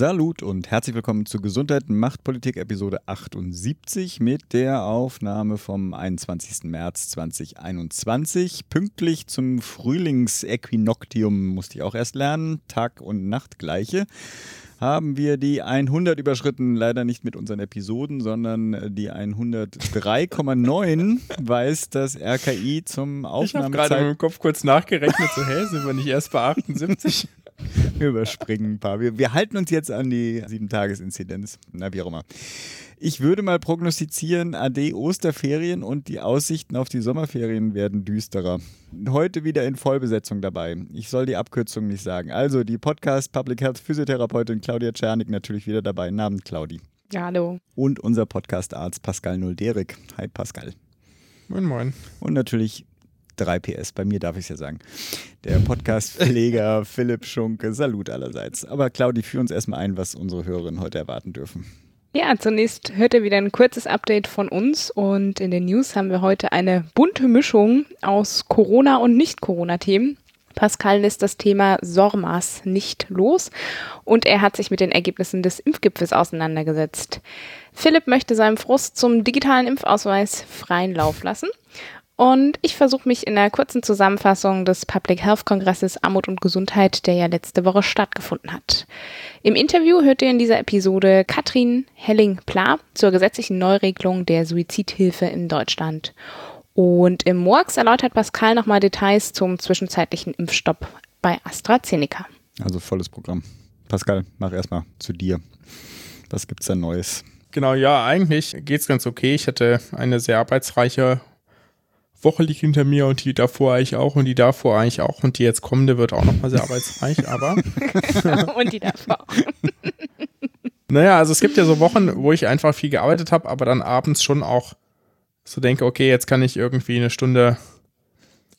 Salut und herzlich willkommen zu Gesundheit macht Politik Episode 78 mit der Aufnahme vom 21. März 2021. Pünktlich zum Frühlingsequinoctium musste ich auch erst lernen, Tag und Nacht gleiche haben wir die 100 überschritten, leider nicht mit unseren Episoden, sondern die 103,9 weiß das RKI zum Aufnahmezeit. Ich habe gerade im Kopf kurz nachgerechnet, so hä, sind wir nicht erst bei 78? Wir überspringen ein paar. Wir, wir halten uns jetzt an die 7-Tages-Inzidenz. Na, wie auch immer. Ich würde mal prognostizieren, AD Osterferien und die Aussichten auf die Sommerferien werden düsterer. Heute wieder in Vollbesetzung dabei. Ich soll die Abkürzung nicht sagen. Also die Podcast Public Health Physiotherapeutin Claudia Czernik natürlich wieder dabei. Namen Claudi. Ja, hallo. Und unser Podcast-Arzt Pascal Nulderik. Hi Pascal. Moin, moin. Und natürlich 3 PS, bei mir darf ich es ja sagen. Der Podcast-Pfleger Philipp Schunke, Salut allerseits. Aber Claudi, führ uns erstmal ein, was unsere Hörerinnen heute erwarten dürfen. Ja, zunächst hört ihr wieder ein kurzes Update von uns und in den News haben wir heute eine bunte Mischung aus Corona- und Nicht-Corona-Themen. Pascal lässt das Thema SORMAS nicht los und er hat sich mit den Ergebnissen des Impfgipfels auseinandergesetzt. Philipp möchte seinem Frust zum digitalen Impfausweis freien Lauf lassen und ich versuche mich in der kurzen Zusammenfassung des Public Health Kongresses Armut und Gesundheit, der ja letzte Woche stattgefunden hat. Im Interview hört ihr in dieser Episode Katrin Helling-Pla zur gesetzlichen Neuregelung der Suizidhilfe in Deutschland. Und im Murks erläutert Pascal nochmal Details zum zwischenzeitlichen Impfstopp bei AstraZeneca. Also volles Programm. Pascal, mach erstmal zu dir. Was gibt's da Neues? Genau, ja, eigentlich geht's ganz okay. Ich hatte eine sehr arbeitsreiche Woche liegt hinter mir und die davor eigentlich auch und die davor eigentlich auch und die jetzt kommende wird auch nochmal sehr arbeitsreich, aber. und die davor. naja, also es gibt ja so Wochen, wo ich einfach viel gearbeitet habe, aber dann abends schon auch so denke, okay, jetzt kann ich irgendwie eine Stunde,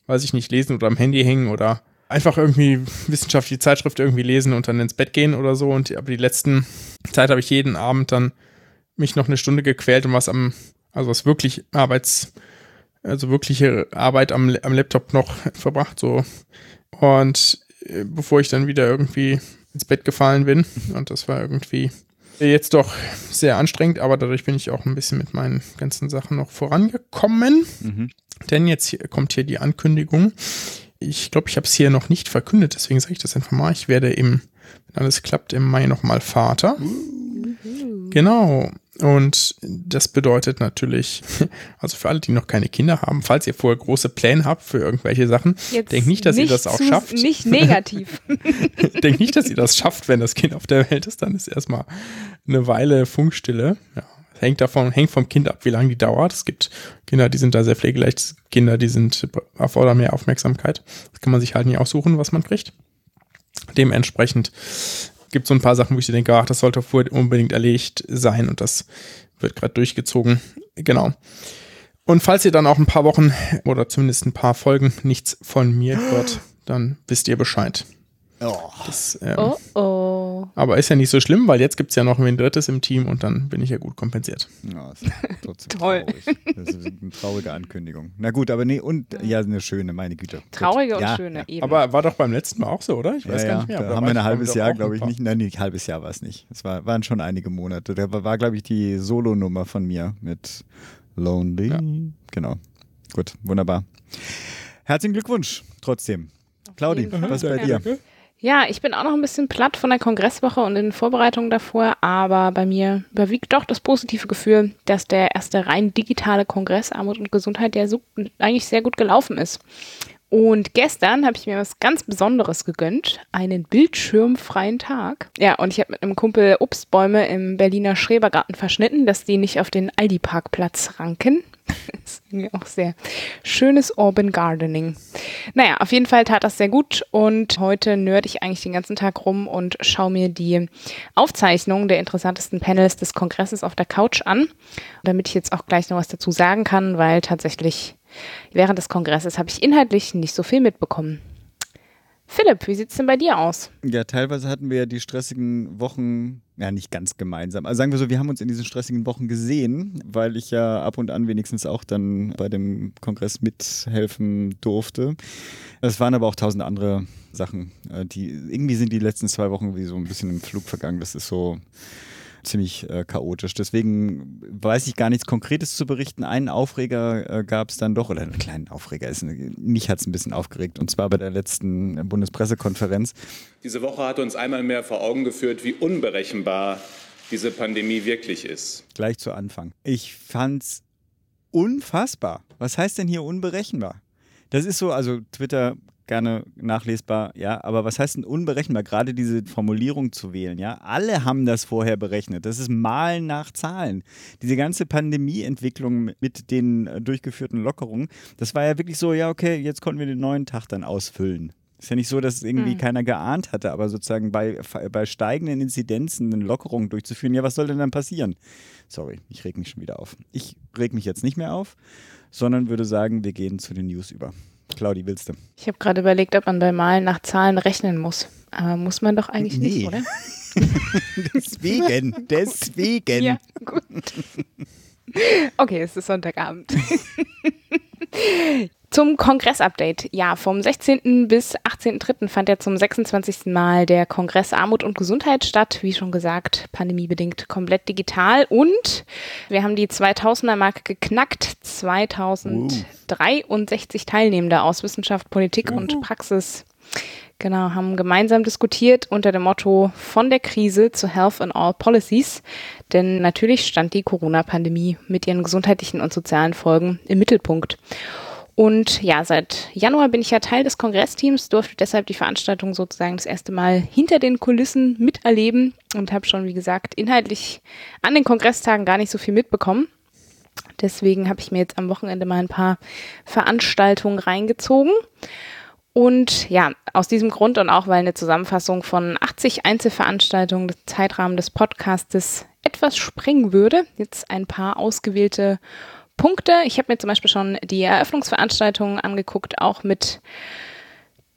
weiß ich nicht, lesen oder am Handy hängen oder einfach irgendwie wissenschaftliche Zeitschrift irgendwie lesen und dann ins Bett gehen oder so. Und aber die letzten Zeit habe ich jeden Abend dann mich noch eine Stunde gequält und was am, also was wirklich Arbeits also wirkliche Arbeit am, am Laptop noch verbracht, so. Und äh, bevor ich dann wieder irgendwie ins Bett gefallen bin. Und das war irgendwie jetzt doch sehr anstrengend, aber dadurch bin ich auch ein bisschen mit meinen ganzen Sachen noch vorangekommen. Mhm. Denn jetzt hier, kommt hier die Ankündigung. Ich glaube, ich habe es hier noch nicht verkündet, deswegen sage ich das einfach mal. Ich werde im, wenn alles klappt, im Mai nochmal Vater. Mhm. Genau. Und das bedeutet natürlich, also für alle, die noch keine Kinder haben, falls ihr vorher große Pläne habt für irgendwelche Sachen, denkt nicht, dass nicht ihr das auch schafft. Nicht negativ. denkt nicht, dass ihr das schafft, wenn das Kind auf der Welt ist, dann ist erstmal eine Weile Funkstille. Ja, hängt davon, hängt vom Kind ab, wie lange die dauert. Es gibt Kinder, die sind da sehr pflegeleicht, Kinder, die sind erfordern mehr Aufmerksamkeit. Das kann man sich halt nie aussuchen, was man kriegt. Dementsprechend gibt so ein paar Sachen, wo ich denke, ach, das sollte unbedingt erledigt sein und das wird gerade durchgezogen. Genau. Und falls ihr dann auch ein paar Wochen oder zumindest ein paar Folgen nichts von mir hört, dann wisst ihr Bescheid. Oh. Das, ähm, oh, oh. Aber ist ja nicht so schlimm, weil jetzt gibt es ja noch ein drittes im Team und dann bin ich ja gut kompensiert. Ja, das ist trotzdem Toll. traurig. Das ist eine traurige Ankündigung. Na gut, aber nee, und ja, eine schöne, meine Güte. Traurige gut. und ja. schöne, eben. Aber war doch beim letzten Mal auch so, oder? Ich weiß ja, gar nicht mehr. Da haben wir ein halbes Jahr, glaube ich, nicht. Nein, nee, ein halbes Jahr war es nicht. Es war, waren schon einige Monate. Da war, war glaube ich, die Solo-Nummer von mir mit Lonely. Ja. Genau. Gut, wunderbar. Herzlichen Glückwunsch trotzdem. Claudi, was bei dir? Ja, ich bin auch noch ein bisschen platt von der Kongresswoche und den Vorbereitungen davor, aber bei mir überwiegt doch das positive Gefühl, dass der erste rein digitale Kongress Armut und Gesundheit ja so eigentlich sehr gut gelaufen ist. Und gestern habe ich mir was ganz Besonderes gegönnt, einen bildschirmfreien Tag. Ja, und ich habe mit einem Kumpel Obstbäume im Berliner Schrebergarten verschnitten, dass die nicht auf den Aldi-Parkplatz ranken. das ist irgendwie auch sehr schönes Urban Gardening. Naja, auf jeden Fall tat das sehr gut und heute nerd ich eigentlich den ganzen Tag rum und schaue mir die Aufzeichnungen der interessantesten Panels des Kongresses auf der Couch an, damit ich jetzt auch gleich noch was dazu sagen kann, weil tatsächlich während des Kongresses habe ich inhaltlich nicht so viel mitbekommen. Philipp, wie sieht es denn bei dir aus? Ja, teilweise hatten wir ja die stressigen Wochen, ja nicht ganz gemeinsam. Also sagen wir so, wir haben uns in diesen stressigen Wochen gesehen, weil ich ja ab und an wenigstens auch dann bei dem Kongress mithelfen durfte. Es waren aber auch tausend andere Sachen, äh, die irgendwie sind die letzten zwei Wochen wie so ein bisschen im Flug vergangen. Das ist so ziemlich äh, chaotisch. Deswegen weiß ich gar nichts Konkretes zu berichten. Einen Aufreger äh, gab es dann doch, oder einen kleinen Aufreger. Ist, mich hat es ein bisschen aufgeregt, und zwar bei der letzten Bundespressekonferenz. Diese Woche hat uns einmal mehr vor Augen geführt, wie unberechenbar diese Pandemie wirklich ist. Gleich zu Anfang. Ich fand's unfassbar. Was heißt denn hier unberechenbar? Das ist so, also Twitter gerne nachlesbar, ja, aber was heißt denn unberechenbar? Gerade diese Formulierung zu wählen, ja. Alle haben das vorher berechnet. Das ist Malen nach Zahlen. Diese ganze Pandemieentwicklung mit den äh, durchgeführten Lockerungen, das war ja wirklich so, ja, okay, jetzt konnten wir den neuen Tag dann ausfüllen. Ist ja nicht so, dass irgendwie mhm. keiner geahnt hatte, aber sozusagen bei, bei steigenden Inzidenzen eine Lockerung durchzuführen, ja, was soll denn dann passieren? Sorry, ich reg mich schon wieder auf. Ich reg mich jetzt nicht mehr auf, sondern würde sagen, wir gehen zu den News über. Claudi, willst du? Ich habe gerade überlegt, ob man bei Malen nach Zahlen rechnen muss. Aber muss man doch eigentlich nee. nicht, oder? deswegen, deswegen. Ja, gut. Okay, es ist Sonntagabend. Zum Kongress-Update. Ja, vom 16. bis 18.3. fand ja zum 26. Mal der Kongress Armut und Gesundheit statt. Wie schon gesagt, pandemiebedingt komplett digital. Und wir haben die 2000er-Marke geknackt. 2063 uh. Teilnehmende aus Wissenschaft, Politik uh. und Praxis. Genau, haben gemeinsam diskutiert unter dem Motto von der Krise zu Health and All Policies. Denn natürlich stand die Corona-Pandemie mit ihren gesundheitlichen und sozialen Folgen im Mittelpunkt. Und ja, seit Januar bin ich ja Teil des Kongressteams, durfte deshalb die Veranstaltung sozusagen das erste Mal hinter den Kulissen miterleben und habe schon, wie gesagt, inhaltlich an den Kongresstagen gar nicht so viel mitbekommen. Deswegen habe ich mir jetzt am Wochenende mal ein paar Veranstaltungen reingezogen. Und ja, aus diesem Grund und auch weil eine Zusammenfassung von 80 Einzelveranstaltungen des Zeitrahmen des Podcastes etwas sprengen würde, jetzt ein paar ausgewählte Punkte. Ich habe mir zum Beispiel schon die Eröffnungsveranstaltungen angeguckt, auch mit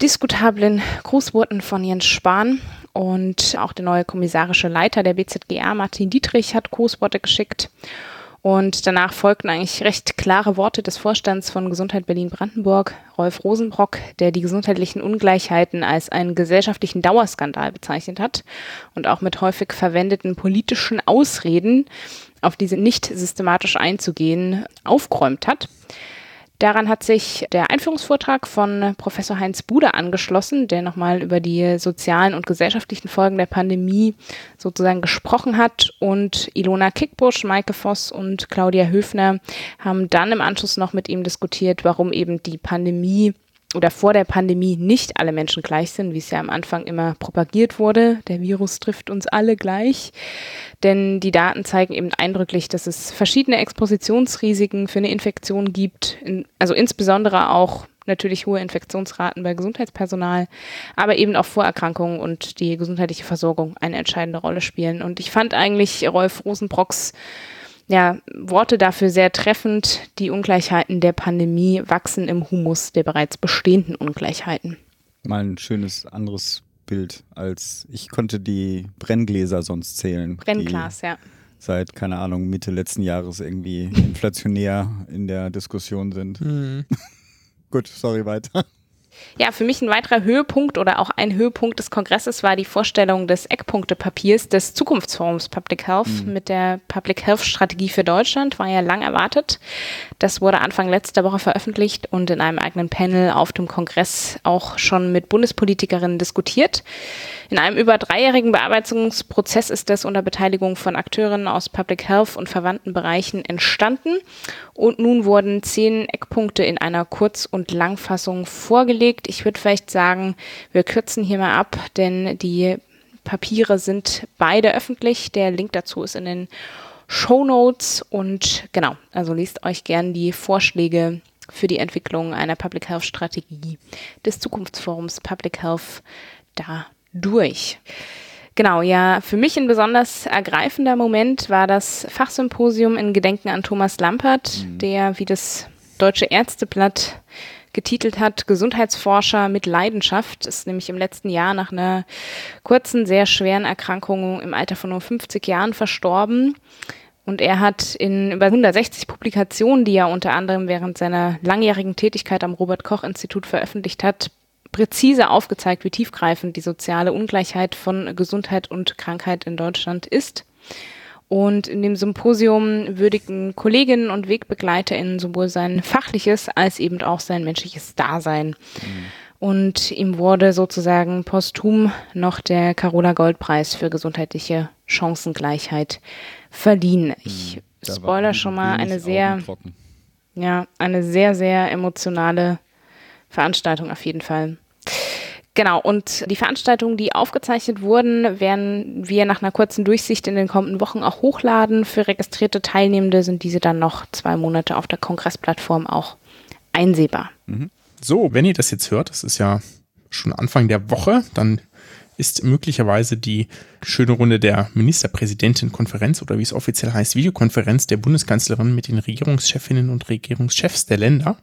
diskutablen Grußworten von Jens Spahn. Und auch der neue kommissarische Leiter der BZGR, Martin Dietrich, hat Grußworte geschickt. Und danach folgten eigentlich recht klare Worte des Vorstands von Gesundheit Berlin-Brandenburg, Rolf Rosenbrock, der die gesundheitlichen Ungleichheiten als einen gesellschaftlichen Dauerskandal bezeichnet hat und auch mit häufig verwendeten politischen Ausreden auf diese nicht systematisch einzugehen, aufgeräumt hat. Daran hat sich der Einführungsvortrag von Professor Heinz Bude angeschlossen, der nochmal über die sozialen und gesellschaftlichen Folgen der Pandemie sozusagen gesprochen hat. Und Ilona Kickbusch, Maike Voss und Claudia Höfner haben dann im Anschluss noch mit ihm diskutiert, warum eben die Pandemie oder vor der Pandemie nicht alle Menschen gleich sind, wie es ja am Anfang immer propagiert wurde. Der Virus trifft uns alle gleich. Denn die Daten zeigen eben eindrücklich, dass es verschiedene Expositionsrisiken für eine Infektion gibt. also insbesondere auch natürlich hohe Infektionsraten bei Gesundheitspersonal, aber eben auch Vorerkrankungen und die gesundheitliche Versorgung eine entscheidende Rolle spielen. Und ich fand eigentlich Rolf Rosenbrocks ja, Worte dafür sehr treffend. Die Ungleichheiten der Pandemie wachsen im Humus der bereits bestehenden Ungleichheiten. Mal ein schönes anderes Bild als ich konnte die Brenngläser sonst zählen. Brennglas, ja. Seit, keine Ahnung, Mitte letzten Jahres irgendwie inflationär in der Diskussion sind. Mhm. Gut, sorry, weiter. Ja, für mich ein weiterer Höhepunkt oder auch ein Höhepunkt des Kongresses war die Vorstellung des Eckpunktepapiers des Zukunftsforums Public Health mhm. mit der Public Health Strategie für Deutschland, war ja lang erwartet. Das wurde Anfang letzter Woche veröffentlicht und in einem eigenen Panel auf dem Kongress auch schon mit Bundespolitikerinnen diskutiert. In einem über dreijährigen Bearbeitungsprozess ist das unter Beteiligung von Akteuren aus Public Health und verwandten Bereichen entstanden. Und nun wurden zehn Eckpunkte in einer Kurz- und Langfassung vorgelegt. Ich würde vielleicht sagen, wir kürzen hier mal ab, denn die Papiere sind beide öffentlich. Der Link dazu ist in den Show Notes und genau, also liest euch gern die Vorschläge für die Entwicklung einer Public Health Strategie des Zukunftsforums Public Health da durch. Genau, ja, für mich ein besonders ergreifender Moment war das Fachsymposium in Gedenken an Thomas Lampert, mhm. der, wie das Deutsche Ärzteblatt getitelt hat, Gesundheitsforscher mit Leidenschaft, ist nämlich im letzten Jahr nach einer kurzen, sehr schweren Erkrankung im Alter von nur 50 Jahren verstorben. Und er hat in über 160 Publikationen, die er unter anderem während seiner langjährigen Tätigkeit am Robert Koch Institut veröffentlicht hat, präzise aufgezeigt, wie tiefgreifend die soziale Ungleichheit von Gesundheit und Krankheit in Deutschland ist. Und in dem Symposium würdigen Kolleginnen und WegbegleiterInnen sowohl sein fachliches als eben auch sein menschliches Dasein. Mhm. Und ihm wurde sozusagen posthum noch der Carola Goldpreis für gesundheitliche Chancengleichheit verliehen. Ich hm, spoiler schon mal eine sehr, ja, eine sehr, sehr emotionale Veranstaltung auf jeden Fall. Genau, und die Veranstaltungen, die aufgezeichnet wurden, werden wir nach einer kurzen Durchsicht in den kommenden Wochen auch hochladen. Für registrierte Teilnehmende sind diese dann noch zwei Monate auf der Kongressplattform auch einsehbar. Mhm. So, wenn ihr das jetzt hört, das ist ja schon Anfang der Woche, dann ist möglicherweise die schöne Runde der Ministerpräsidentenkonferenz oder wie es offiziell heißt, Videokonferenz der Bundeskanzlerin mit den Regierungschefinnen und Regierungschefs der Länder.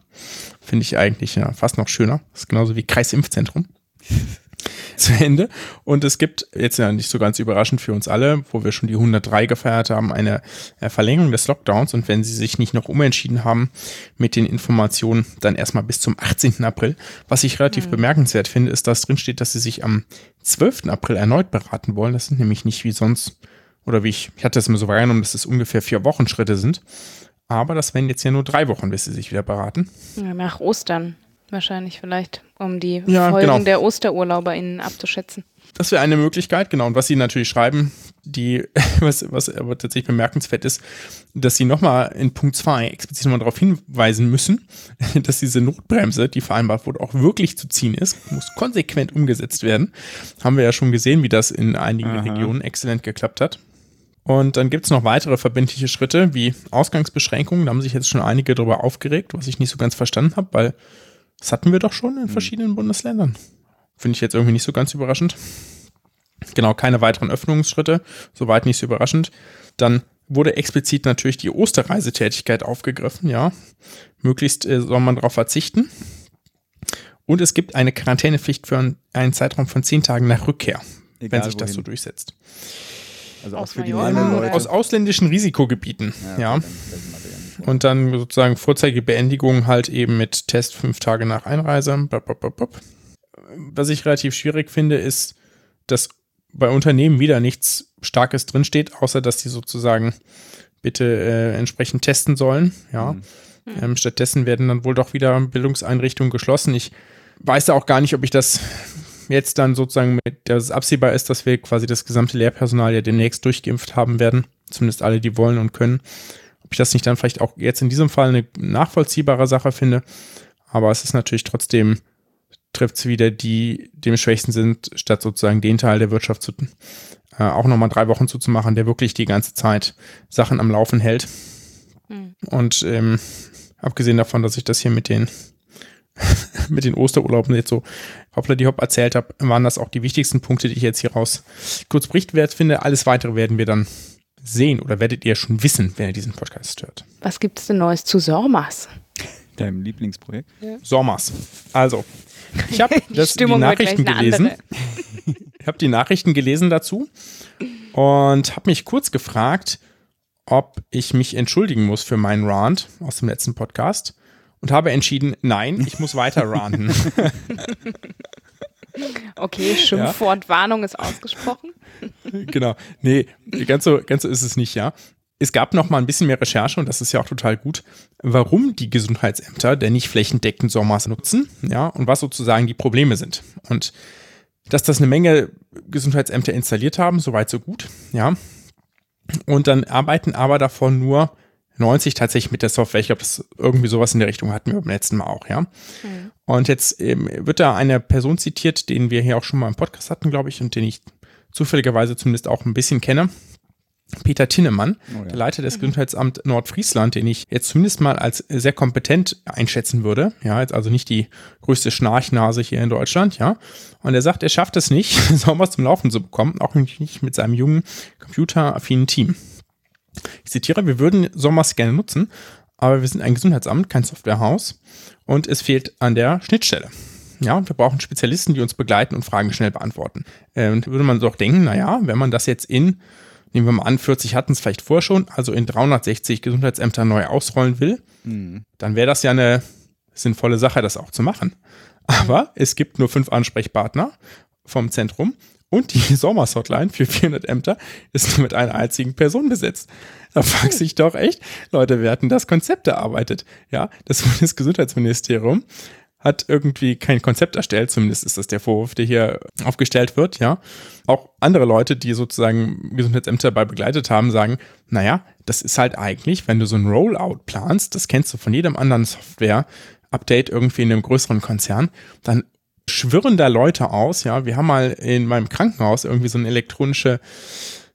Finde ich eigentlich ja, fast noch schöner. Das ist genauso wie Kreisimpfzentrum. zu Ende. Und es gibt jetzt ja nicht so ganz überraschend für uns alle, wo wir schon die 103 gefeiert haben, eine äh, Verlängerung des Lockdowns. Und wenn Sie sich nicht noch umentschieden haben mit den Informationen, dann erstmal bis zum 18. April. Was ich relativ mhm. bemerkenswert finde, ist, dass drin steht, dass Sie sich am 12. April erneut beraten wollen. Das sind nämlich nicht wie sonst, oder wie ich, ich hatte es immer so wahrgenommen, dass es ungefähr vier Wochen Schritte sind. Aber das werden jetzt ja nur drei Wochen, bis Sie sich wieder beraten. Ja, nach Ostern wahrscheinlich vielleicht, um die ja, Folgen genau. der OsterurlauberInnen abzuschätzen. Das wäre eine Möglichkeit, genau. Und was sie natürlich schreiben, die, was, was aber tatsächlich bemerkenswert ist, dass sie nochmal in Punkt 2 explizit nochmal darauf hinweisen müssen, dass diese Notbremse, die vereinbart wurde, auch wirklich zu ziehen ist, muss konsequent umgesetzt werden. Haben wir ja schon gesehen, wie das in einigen Aha. Regionen exzellent geklappt hat. Und dann gibt es noch weitere verbindliche Schritte wie Ausgangsbeschränkungen. Da haben sich jetzt schon einige darüber aufgeregt, was ich nicht so ganz verstanden habe, weil das hatten wir doch schon in hm. verschiedenen Bundesländern. Finde ich jetzt irgendwie nicht so ganz überraschend. Genau, keine weiteren Öffnungsschritte, soweit nicht so überraschend. Dann wurde explizit natürlich die Osterreisetätigkeit aufgegriffen, ja. Möglichst äh, soll man darauf verzichten. Und es gibt eine Quarantänepflicht für einen Zeitraum von zehn Tagen nach Rückkehr, Egal wenn sich wohin. das so durchsetzt. Also auch aus für die Leute. Aus ausländischen Risikogebieten, ja. ja. Und dann sozusagen Vorzeigebeendigung halt eben mit Test fünf Tage nach Einreise. Was ich relativ schwierig finde, ist, dass bei Unternehmen wieder nichts Starkes drinsteht, außer dass die sozusagen bitte äh, entsprechend testen sollen. Ja. Mhm. Ähm, stattdessen werden dann wohl doch wieder Bildungseinrichtungen geschlossen. Ich weiß auch gar nicht, ob ich das jetzt dann sozusagen mit, dass es absehbar ist, dass wir quasi das gesamte Lehrpersonal ja demnächst durchgeimpft haben werden. Zumindest alle, die wollen und können ich das nicht dann vielleicht auch jetzt in diesem Fall eine nachvollziehbare Sache finde. Aber es ist natürlich trotzdem, trifft es wieder die, die am schwächsten sind, statt sozusagen den Teil der Wirtschaft zu, äh, auch nochmal drei Wochen zuzumachen, der wirklich die ganze Zeit Sachen am Laufen hält. Mhm. Und ähm, abgesehen davon, dass ich das hier mit den mit den Osterurlauben jetzt so hoppla die hopp erzählt habe, waren das auch die wichtigsten Punkte, die ich jetzt hier raus kurz berichtwert finde. Alles weitere werden wir dann sehen oder werdet ihr schon wissen, wenn ihr diesen Podcast hört. Was gibt es denn Neues zu Sormas? Deinem Lieblingsprojekt? Ja. Sormas. Also, ich habe die, die Nachrichten gelesen. ich habe die Nachrichten gelesen dazu und habe mich kurz gefragt, ob ich mich entschuldigen muss für meinen Rant aus dem letzten Podcast und habe entschieden, nein, ich muss weiter ranten. Okay, Schimpfwortwarnung ja. ist ausgesprochen. genau. Nee, ganz so, ganz so ist es nicht, ja. Es gab noch mal ein bisschen mehr Recherche und das ist ja auch total gut, warum die Gesundheitsämter denn nicht flächendeckend SORMAS nutzen, ja, und was sozusagen die Probleme sind. Und dass das eine Menge Gesundheitsämter installiert haben, soweit so gut, ja. Und dann arbeiten aber davon nur 90 tatsächlich mit der Software. Ich glaube, das irgendwie sowas in der Richtung hatten wir beim letzten Mal auch, ja. Mhm. Und jetzt ähm, wird da eine Person zitiert, den wir hier auch schon mal im Podcast hatten, glaube ich, und den ich zufälligerweise zumindest auch ein bisschen kenne. Peter Tinnemann, oh ja. der Leiter des mhm. Gesundheitsamt Nordfriesland, den ich jetzt zumindest mal als sehr kompetent einschätzen würde. Ja, jetzt also nicht die größte Schnarchnase hier in Deutschland, ja. Und er sagt, er schafft es nicht, sowas zum Laufen zu bekommen, auch nicht mit seinem jungen, computeraffinen Team. Ich zitiere, wir würden Sommers gerne nutzen, aber wir sind ein Gesundheitsamt, kein Softwarehaus und es fehlt an der Schnittstelle. Ja, wir brauchen Spezialisten, die uns begleiten und Fragen schnell beantworten. Ähm, würde man doch denken, naja, wenn man das jetzt in, nehmen wir mal an, 40 hatten es vielleicht vorher schon, also in 360 Gesundheitsämter neu ausrollen will, mhm. dann wäre das ja eine sinnvolle Sache, das auch zu machen. Aber es gibt nur fünf Ansprechpartner vom Zentrum und die Sommers-Hotline für 400 Ämter ist nur mit einer einzigen Person besetzt. Da fragt sich doch echt, Leute, wir hatten das Konzept erarbeitet. Ja, das Bundesgesundheitsministerium hat irgendwie kein Konzept erstellt, zumindest ist das der Vorwurf, der hier aufgestellt wird, ja. Auch andere Leute, die sozusagen Gesundheitsämter dabei begleitet haben, sagen, naja, das ist halt eigentlich, wenn du so ein Rollout planst, das kennst du von jedem anderen Software-Update irgendwie in einem größeren Konzern, dann schwirren da Leute aus, ja. Wir haben mal in meinem Krankenhaus irgendwie so eine elektronische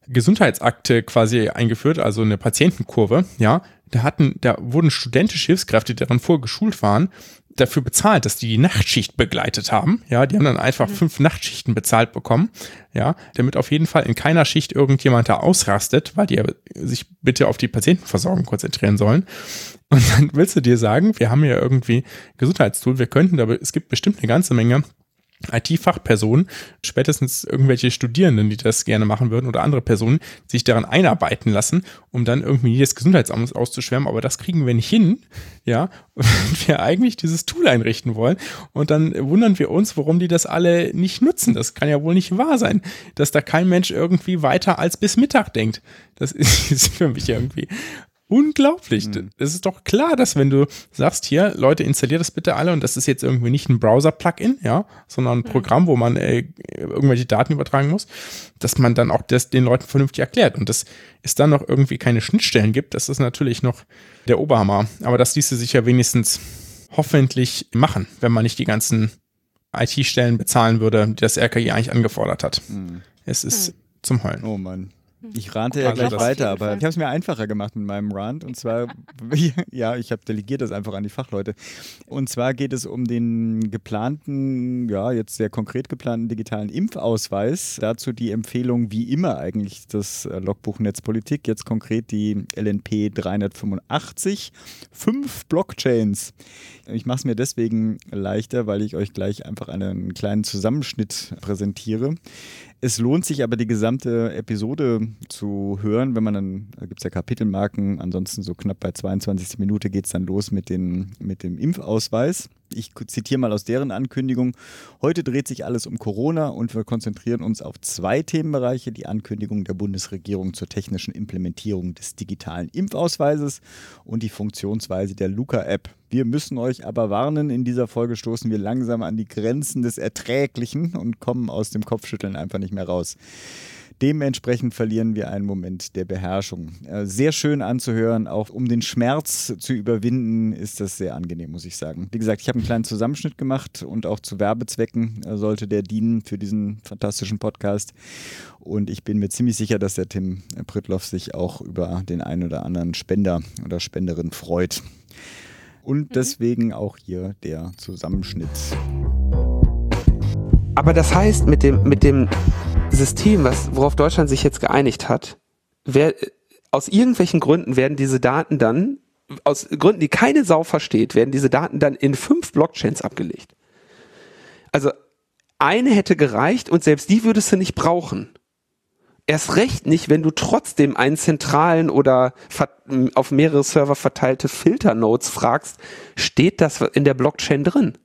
Gesundheitsakte quasi eingeführt, also eine Patientenkurve, ja. Da hatten, da wurden studentische Hilfskräfte, die daran vorgeschult waren, dafür bezahlt, dass die die Nachtschicht begleitet haben. Ja, die haben dann einfach mhm. fünf Nachtschichten bezahlt bekommen. Ja, damit auf jeden Fall in keiner Schicht irgendjemand da ausrastet, weil die sich bitte auf die Patientenversorgung konzentrieren sollen. Und dann willst du dir sagen, wir haben ja irgendwie Gesundheitstool, wir könnten, aber es gibt bestimmt eine ganze Menge IT-Fachpersonen, spätestens irgendwelche Studierenden, die das gerne machen würden oder andere Personen, sich daran einarbeiten lassen, um dann irgendwie jedes Gesundheitsamt auszuschwärmen. Aber das kriegen wir nicht hin, ja, wenn wir eigentlich dieses Tool einrichten wollen. Und dann wundern wir uns, warum die das alle nicht nutzen. Das kann ja wohl nicht wahr sein, dass da kein Mensch irgendwie weiter als bis Mittag denkt. Das ist für mich irgendwie Unglaublich. Mhm. Es ist doch klar, dass wenn du sagst, hier, Leute, installiert das bitte alle und das ist jetzt irgendwie nicht ein Browser-Plugin, ja, sondern ein mhm. Programm, wo man äh, irgendwelche Daten übertragen muss, dass man dann auch das den Leuten vernünftig erklärt. Und dass es dann noch irgendwie keine Schnittstellen gibt, das ist natürlich noch der Oberhammer. Aber das ließe sich ja wenigstens hoffentlich machen, wenn man nicht die ganzen IT-Stellen bezahlen würde, die das RKI eigentlich angefordert hat. Mhm. Es ist mhm. zum Heulen. Oh Mann. Ich rante ja gleich weiter, aber ich habe es mir einfacher gemacht mit meinem Rant. Und zwar, ja, ich habe delegiert das einfach an die Fachleute. Und zwar geht es um den geplanten, ja, jetzt sehr konkret geplanten digitalen Impfausweis. Dazu die Empfehlung, wie immer eigentlich das äh, Logbuch Netzpolitik, jetzt konkret die LNP 385. Fünf Blockchains. Ich mache es mir deswegen leichter, weil ich euch gleich einfach einen kleinen Zusammenschnitt präsentiere. Es lohnt sich aber die gesamte Episode zu hören, wenn man dann, da gibt es ja Kapitelmarken, ansonsten so knapp bei 22 Minuten geht es dann los mit, den, mit dem Impfausweis. Ich zitiere mal aus deren Ankündigung. Heute dreht sich alles um Corona und wir konzentrieren uns auf zwei Themenbereiche. Die Ankündigung der Bundesregierung zur technischen Implementierung des digitalen Impfausweises und die Funktionsweise der Luca-App. Wir müssen euch aber warnen, in dieser Folge stoßen wir langsam an die Grenzen des Erträglichen und kommen aus dem Kopfschütteln einfach nicht mehr raus. Dementsprechend verlieren wir einen Moment der Beherrschung. Äh, sehr schön anzuhören, auch um den Schmerz zu überwinden, ist das sehr angenehm, muss ich sagen. Wie gesagt, ich habe einen kleinen Zusammenschnitt gemacht und auch zu Werbezwecken äh, sollte der dienen für diesen fantastischen Podcast. Und ich bin mir ziemlich sicher, dass der Tim Prittloff sich auch über den einen oder anderen Spender oder Spenderin freut. Und mhm. deswegen auch hier der Zusammenschnitt. Aber das heißt, mit dem, mit dem System, was, worauf Deutschland sich jetzt geeinigt hat, wer, aus irgendwelchen Gründen werden diese Daten dann, aus Gründen, die keine Sau versteht, werden diese Daten dann in fünf Blockchains abgelegt. Also eine hätte gereicht und selbst die würdest du nicht brauchen. Erst recht nicht, wenn du trotzdem einen zentralen oder auf mehrere Server verteilte Filternodes fragst, steht das in der Blockchain drin?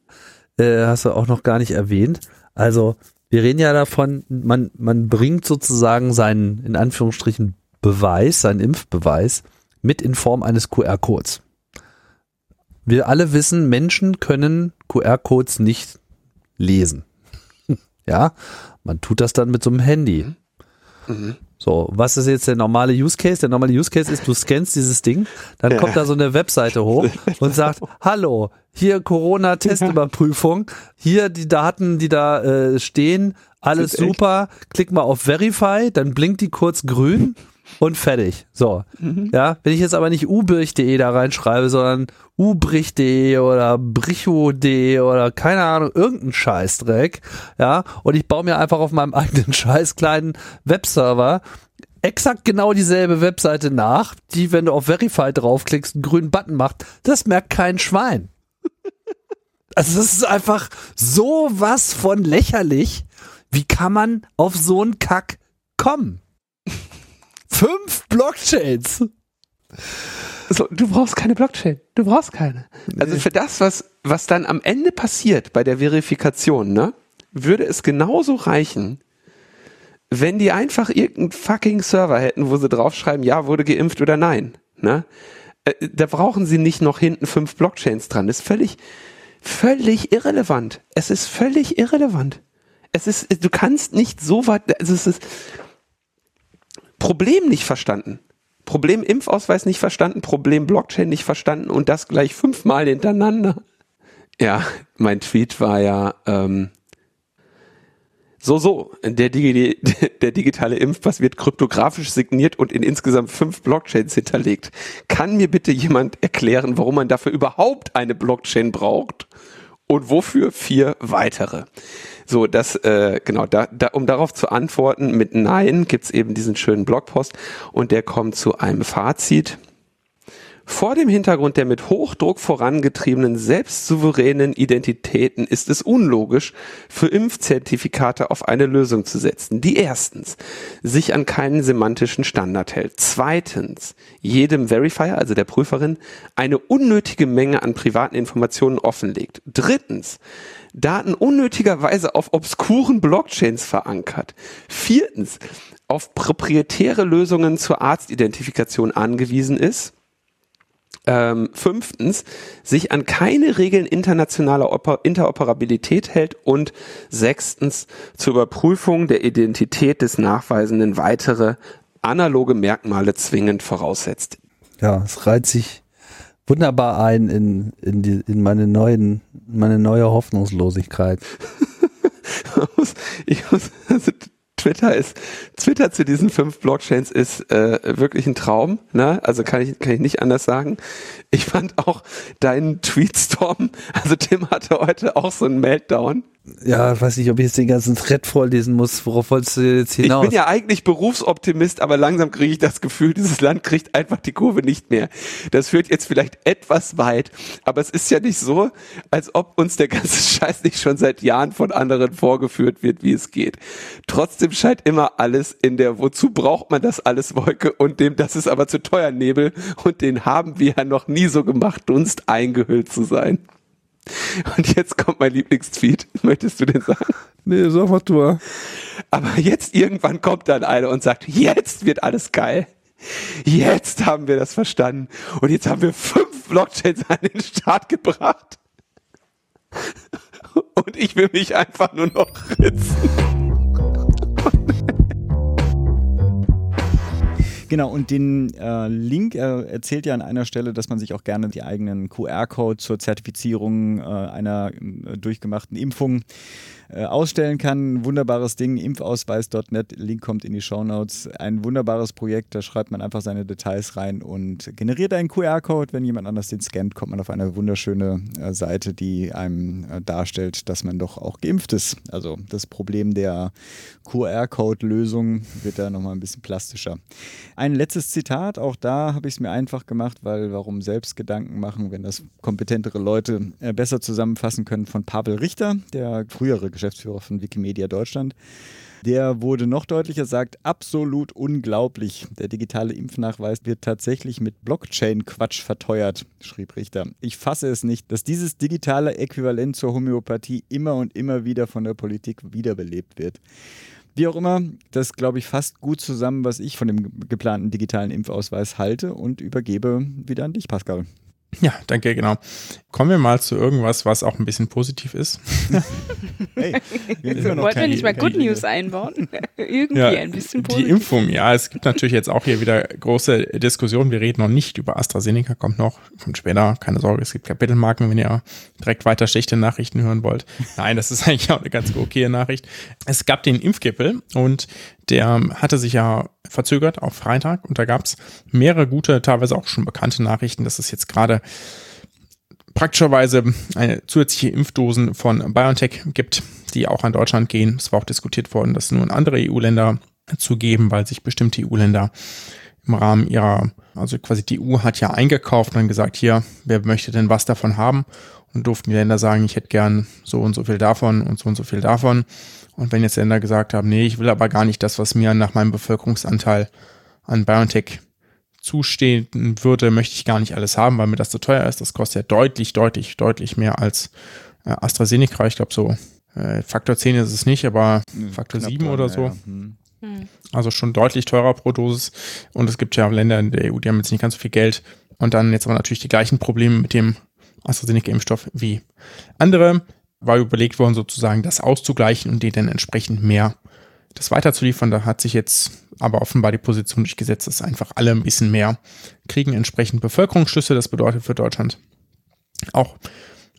Äh, hast du auch noch gar nicht erwähnt. Also wir reden ja davon, man, man bringt sozusagen seinen, in Anführungsstrichen, Beweis, seinen Impfbeweis mit in Form eines QR-Codes. Wir alle wissen, Menschen können QR-Codes nicht lesen. ja, man tut das dann mit so einem Handy. Mhm. So, was ist jetzt der normale Use Case? Der normale Use Case ist, du scannst dieses Ding, dann kommt da so eine Webseite hoch und sagt, hallo, hier Corona-Testüberprüfung, hier die Daten, die da äh, stehen, alles super, klick mal auf Verify, dann blinkt die kurz grün und fertig. So. Mhm. Ja, wenn ich jetzt aber nicht ubirch.de da reinschreibe, sondern ubrich.de oder bricho.de oder keine Ahnung, irgendein Scheißdreck, ja, und ich baue mir einfach auf meinem eigenen scheiß kleinen Webserver exakt genau dieselbe Webseite nach, die, wenn du auf Verify draufklickst, einen grünen Button macht. Das merkt kein Schwein. Also das ist einfach so was von lächerlich. Wie kann man auf so einen Kack kommen? Fünf Blockchains. So, du brauchst keine Blockchain. Du brauchst keine. Also für das, was, was dann am Ende passiert bei der Verifikation, ne, würde es genauso reichen, wenn die einfach irgendeinen fucking Server hätten, wo sie draufschreiben, ja, wurde geimpft oder nein. Ne? Äh, da brauchen sie nicht noch hinten fünf Blockchains dran. Das ist völlig, völlig irrelevant. Es ist völlig irrelevant. Es ist, du kannst nicht so weit, also es ist Problem nicht verstanden. Problem Impfausweis nicht verstanden, Problem Blockchain nicht verstanden und das gleich fünfmal hintereinander. Ja, mein Tweet war ja, ähm, so, so, der, Digi der digitale Impfpass wird kryptografisch signiert und in insgesamt fünf Blockchains hinterlegt. Kann mir bitte jemand erklären, warum man dafür überhaupt eine Blockchain braucht? Und wofür vier weitere? So, das, äh, genau, da, da, um darauf zu antworten mit Nein, gibt's eben diesen schönen Blogpost und der kommt zu einem Fazit. Vor dem Hintergrund der mit Hochdruck vorangetriebenen selbstsouveränen Identitäten ist es unlogisch, für Impfzertifikate auf eine Lösung zu setzen, die erstens sich an keinen semantischen Standard hält, zweitens jedem Verifier, also der Prüferin, eine unnötige Menge an privaten Informationen offenlegt, drittens Daten unnötigerweise auf obskuren Blockchains verankert, viertens auf proprietäre Lösungen zur Arztidentifikation angewiesen ist, ähm, fünftens, sich an keine Regeln internationaler Oper Interoperabilität hält und sechstens, zur Überprüfung der Identität des Nachweisenden weitere analoge Merkmale zwingend voraussetzt. Ja, es reiht sich wunderbar ein in, in, die, in meine neuen, meine neue Hoffnungslosigkeit. ich muss, also Twitter ist, Twitter zu diesen fünf Blockchains ist äh, wirklich ein Traum, ne? Also kann ich, kann ich nicht anders sagen. Ich fand auch deinen Tweetstorm, also Tim hatte heute auch so einen Meltdown ja, weiß nicht, ob ich jetzt den ganzen Thread vorlesen muss. Worauf wolltest du jetzt hinaus? Ich bin ja eigentlich Berufsoptimist, aber langsam kriege ich das Gefühl, dieses Land kriegt einfach die Kurve nicht mehr. Das führt jetzt vielleicht etwas weit, aber es ist ja nicht so, als ob uns der ganze Scheiß nicht schon seit Jahren von anderen vorgeführt wird, wie es geht. Trotzdem scheint immer alles in der Wozu braucht man das alles Wolke und dem das ist aber zu teuer Nebel und den haben wir ja noch nie so gemacht, Dunst eingehüllt zu sein. Und jetzt kommt mein Lieblingstweet. Möchtest du den sagen? Nee, sag mal du. Aber jetzt irgendwann kommt dann einer und sagt, jetzt wird alles geil. Jetzt haben wir das verstanden. Und jetzt haben wir fünf Blockchains an den Start gebracht. Und ich will mich einfach nur noch ritzen. Genau, und den äh, Link äh, erzählt ja an einer Stelle, dass man sich auch gerne die eigenen QR-Code zur Zertifizierung äh, einer äh, durchgemachten Impfung äh, ausstellen kann. Wunderbares Ding, impfausweis.net, Link kommt in die Show Notes. Ein wunderbares Projekt, da schreibt man einfach seine Details rein und generiert einen QR-Code. Wenn jemand anders den scannt, kommt man auf eine wunderschöne äh, Seite, die einem äh, darstellt, dass man doch auch geimpft ist. Also das Problem der QR-Code-Lösung wird da nochmal ein bisschen plastischer. Ein letztes Zitat, auch da habe ich es mir einfach gemacht, weil warum selbst Gedanken machen, wenn das kompetentere Leute besser zusammenfassen können, von Pavel Richter, der frühere Geschäftsführer von Wikimedia Deutschland. Der wurde noch deutlicher, sagt, absolut unglaublich. Der digitale Impfnachweis wird tatsächlich mit Blockchain-Quatsch verteuert, schrieb Richter. Ich fasse es nicht, dass dieses digitale Äquivalent zur Homöopathie immer und immer wieder von der Politik wiederbelebt wird. Wie auch immer, das glaube ich fasst gut zusammen, was ich von dem geplanten digitalen Impfausweis halte und übergebe wieder an dich, Pascal. Ja, danke, genau. Kommen wir mal zu irgendwas, was auch ein bisschen positiv ist. hey, wir Wollten wir nicht mal Good News einbauen? Irgendwie ja, ein bisschen positiv. Die Impfung, ja, es gibt natürlich jetzt auch hier wieder große Diskussionen. Wir reden noch nicht über AstraZeneca, kommt noch, kommt später, keine Sorge, es gibt Kapitelmarken, wenn ihr direkt weiter schlechte Nachrichten hören wollt. Nein, das ist eigentlich auch eine ganz okay Nachricht. Es gab den Impfgipfel und der hatte sich ja verzögert auf Freitag und da gab es mehrere gute, teilweise auch schon bekannte Nachrichten, dass es jetzt gerade praktischerweise eine zusätzliche Impfdosen von BioNTech gibt, die auch an Deutschland gehen. Es war auch diskutiert worden, dass nur in andere EU-Länder zu geben, weil sich bestimmte EU-Länder im Rahmen ihrer, also quasi die EU hat ja eingekauft und dann gesagt, hier, wer möchte denn was davon haben? Und durften die Länder sagen, ich hätte gern so und so viel davon und so und so viel davon. Und wenn jetzt Länder gesagt haben, nee, ich will aber gar nicht das, was mir nach meinem Bevölkerungsanteil an BioNTech zustehen würde, möchte ich gar nicht alles haben, weil mir das zu teuer ist. Das kostet ja deutlich, deutlich, deutlich mehr als äh, AstraZeneca. Ich glaube so äh, Faktor 10 ist es nicht, aber Faktor Knapp 7 dran, oder ja, so. ja. Hm. Also schon deutlich teurer pro Dosis. Und es gibt ja Länder in der EU, die haben jetzt nicht ganz so viel Geld. Und dann jetzt aber natürlich die gleichen Probleme mit dem AstraZeneca-Impfstoff wie andere. War überlegt worden, sozusagen das auszugleichen und denen dann entsprechend mehr das weiterzuliefern. Da hat sich jetzt aber offenbar die Position durchgesetzt, dass einfach alle ein bisschen mehr kriegen, entsprechend Bevölkerungsschlüsse. Das bedeutet für Deutschland auch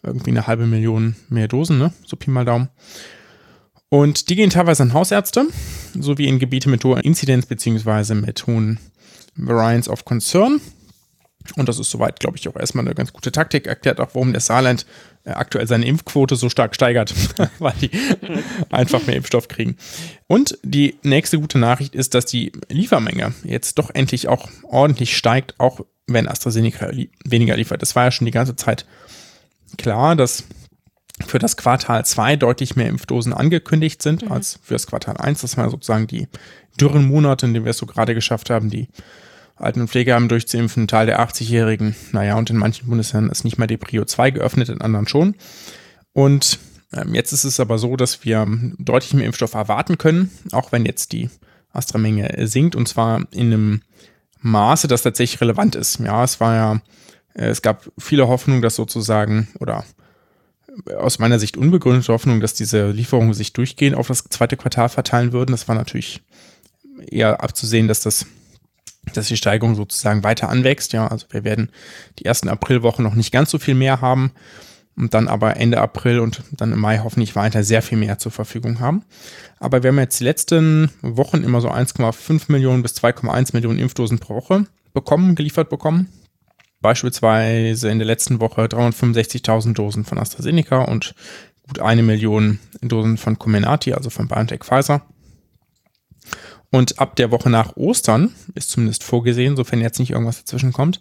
irgendwie eine halbe Million mehr Dosen, ne? So Pi mal Daumen. Und die gehen teilweise an Hausärzte, sowie in Gebiete mit hoher Inzidenz beziehungsweise mit hohen Variants of Concern. Und das ist soweit, glaube ich, auch erstmal eine ganz gute Taktik. Erklärt auch, warum der Saarland aktuell seine Impfquote so stark steigert, weil die einfach mehr Impfstoff kriegen. Und die nächste gute Nachricht ist, dass die Liefermenge jetzt doch endlich auch ordentlich steigt, auch wenn AstraZeneca li weniger liefert. Das war ja schon die ganze Zeit klar, dass für das Quartal 2 deutlich mehr Impfdosen angekündigt sind als für das Quartal 1. Das waren sozusagen die dürren Monate, in denen wir es so gerade geschafft haben, die Alten- und Pflegeheime durchzuimpfen, ein Teil der 80-Jährigen. Naja, und in manchen Bundesländern ist nicht mal die Prio 2 geöffnet, in anderen schon. Und ähm, jetzt ist es aber so, dass wir deutlich mehr Impfstoff erwarten können, auch wenn jetzt die Astra-Menge sinkt und zwar in einem Maße, das tatsächlich relevant ist. Ja, es war ja, äh, es gab viele Hoffnungen, dass sozusagen, oder äh, aus meiner Sicht unbegründete Hoffnung, dass diese Lieferungen sich durchgehend auf das zweite Quartal verteilen würden. Das war natürlich eher abzusehen, dass das dass die Steigerung sozusagen weiter anwächst. Ja, also wir werden die ersten Aprilwochen noch nicht ganz so viel mehr haben und dann aber Ende April und dann im Mai hoffentlich weiter sehr viel mehr zur Verfügung haben. Aber wir haben jetzt die letzten Wochen immer so 1,5 Millionen bis 2,1 Millionen Impfdosen pro Woche bekommen, geliefert bekommen. Beispielsweise in der letzten Woche 365.000 Dosen von AstraZeneca und gut eine Million Dosen von Comenati, also von BioNTech Pfizer. Und ab der Woche nach Ostern ist zumindest vorgesehen, sofern jetzt nicht irgendwas dazwischen kommt,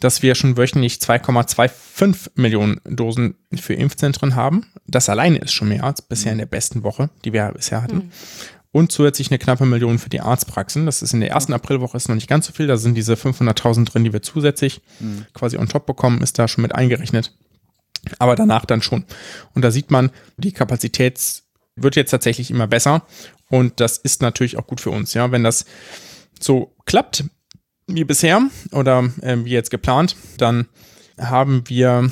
dass wir schon wöchentlich 2,25 Millionen Dosen für Impfzentren haben. Das alleine ist schon mehr als bisher in der besten Woche, die wir bisher hatten. Und zusätzlich eine knappe Million für die Arztpraxen. Das ist in der ersten Aprilwoche ist noch nicht ganz so viel. Da sind diese 500.000 drin, die wir zusätzlich quasi on top bekommen, ist da schon mit eingerechnet. Aber danach dann schon. Und da sieht man, die Kapazität wird jetzt tatsächlich immer besser. Und das ist natürlich auch gut für uns. Ja, wenn das so klappt wie bisher oder äh, wie jetzt geplant, dann haben wir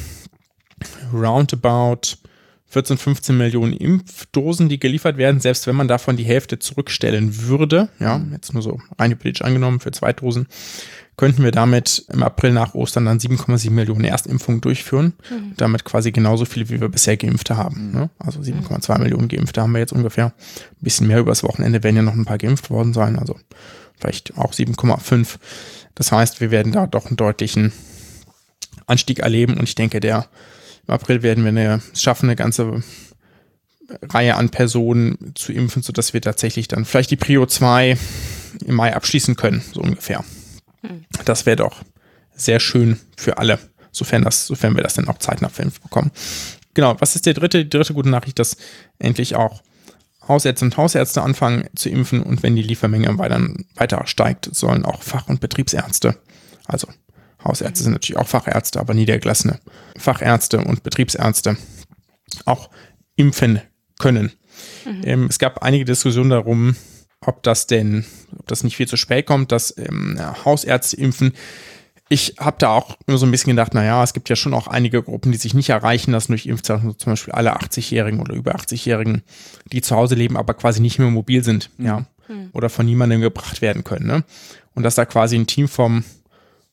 roundabout 14, 15 Millionen Impfdosen, die geliefert werden, selbst wenn man davon die Hälfte zurückstellen würde, ja, jetzt nur so rein hypothetisch angenommen für zwei Dosen, könnten wir damit im April nach Ostern dann 7,7 Millionen Erstimpfungen durchführen. Damit quasi genauso viele, wie wir bisher Geimpfte haben. Ne? Also 7,2 Millionen Geimpfte haben wir jetzt ungefähr. Ein bisschen mehr übers Wochenende werden ja noch ein paar geimpft worden sein, also vielleicht auch 7,5. Das heißt, wir werden da doch einen deutlichen Anstieg erleben und ich denke, der im April werden wir eine, es schaffen, eine ganze Reihe an Personen zu impfen, sodass wir tatsächlich dann vielleicht die Prio 2 im Mai abschließen können, so ungefähr. Das wäre doch sehr schön für alle, sofern, das, sofern wir das dann auch zeitnah verimpft bekommen. Genau, was ist der dritte, die dritte gute Nachricht, dass endlich auch Hausärzte und Hausärzte anfangen zu impfen und wenn die Liefermenge weiter, weiter steigt, sollen auch Fach- und Betriebsärzte, also Hausärzte sind natürlich auch Fachärzte, aber niedergelassene Fachärzte und Betriebsärzte auch impfen können. Ähm, es gab einige Diskussionen darum, ob das denn, ob das nicht viel zu spät kommt, dass ähm, Hausärzte impfen. Ich habe da auch nur so ein bisschen gedacht, naja, es gibt ja schon auch einige Gruppen, die sich nicht erreichen lassen durch Impfzeichen, so zum Beispiel alle 80-Jährigen oder über 80-Jährigen, die zu Hause leben, aber quasi nicht mehr mobil sind, ja, oder von niemandem gebracht werden können. Ne? Und dass da quasi ein Team vom,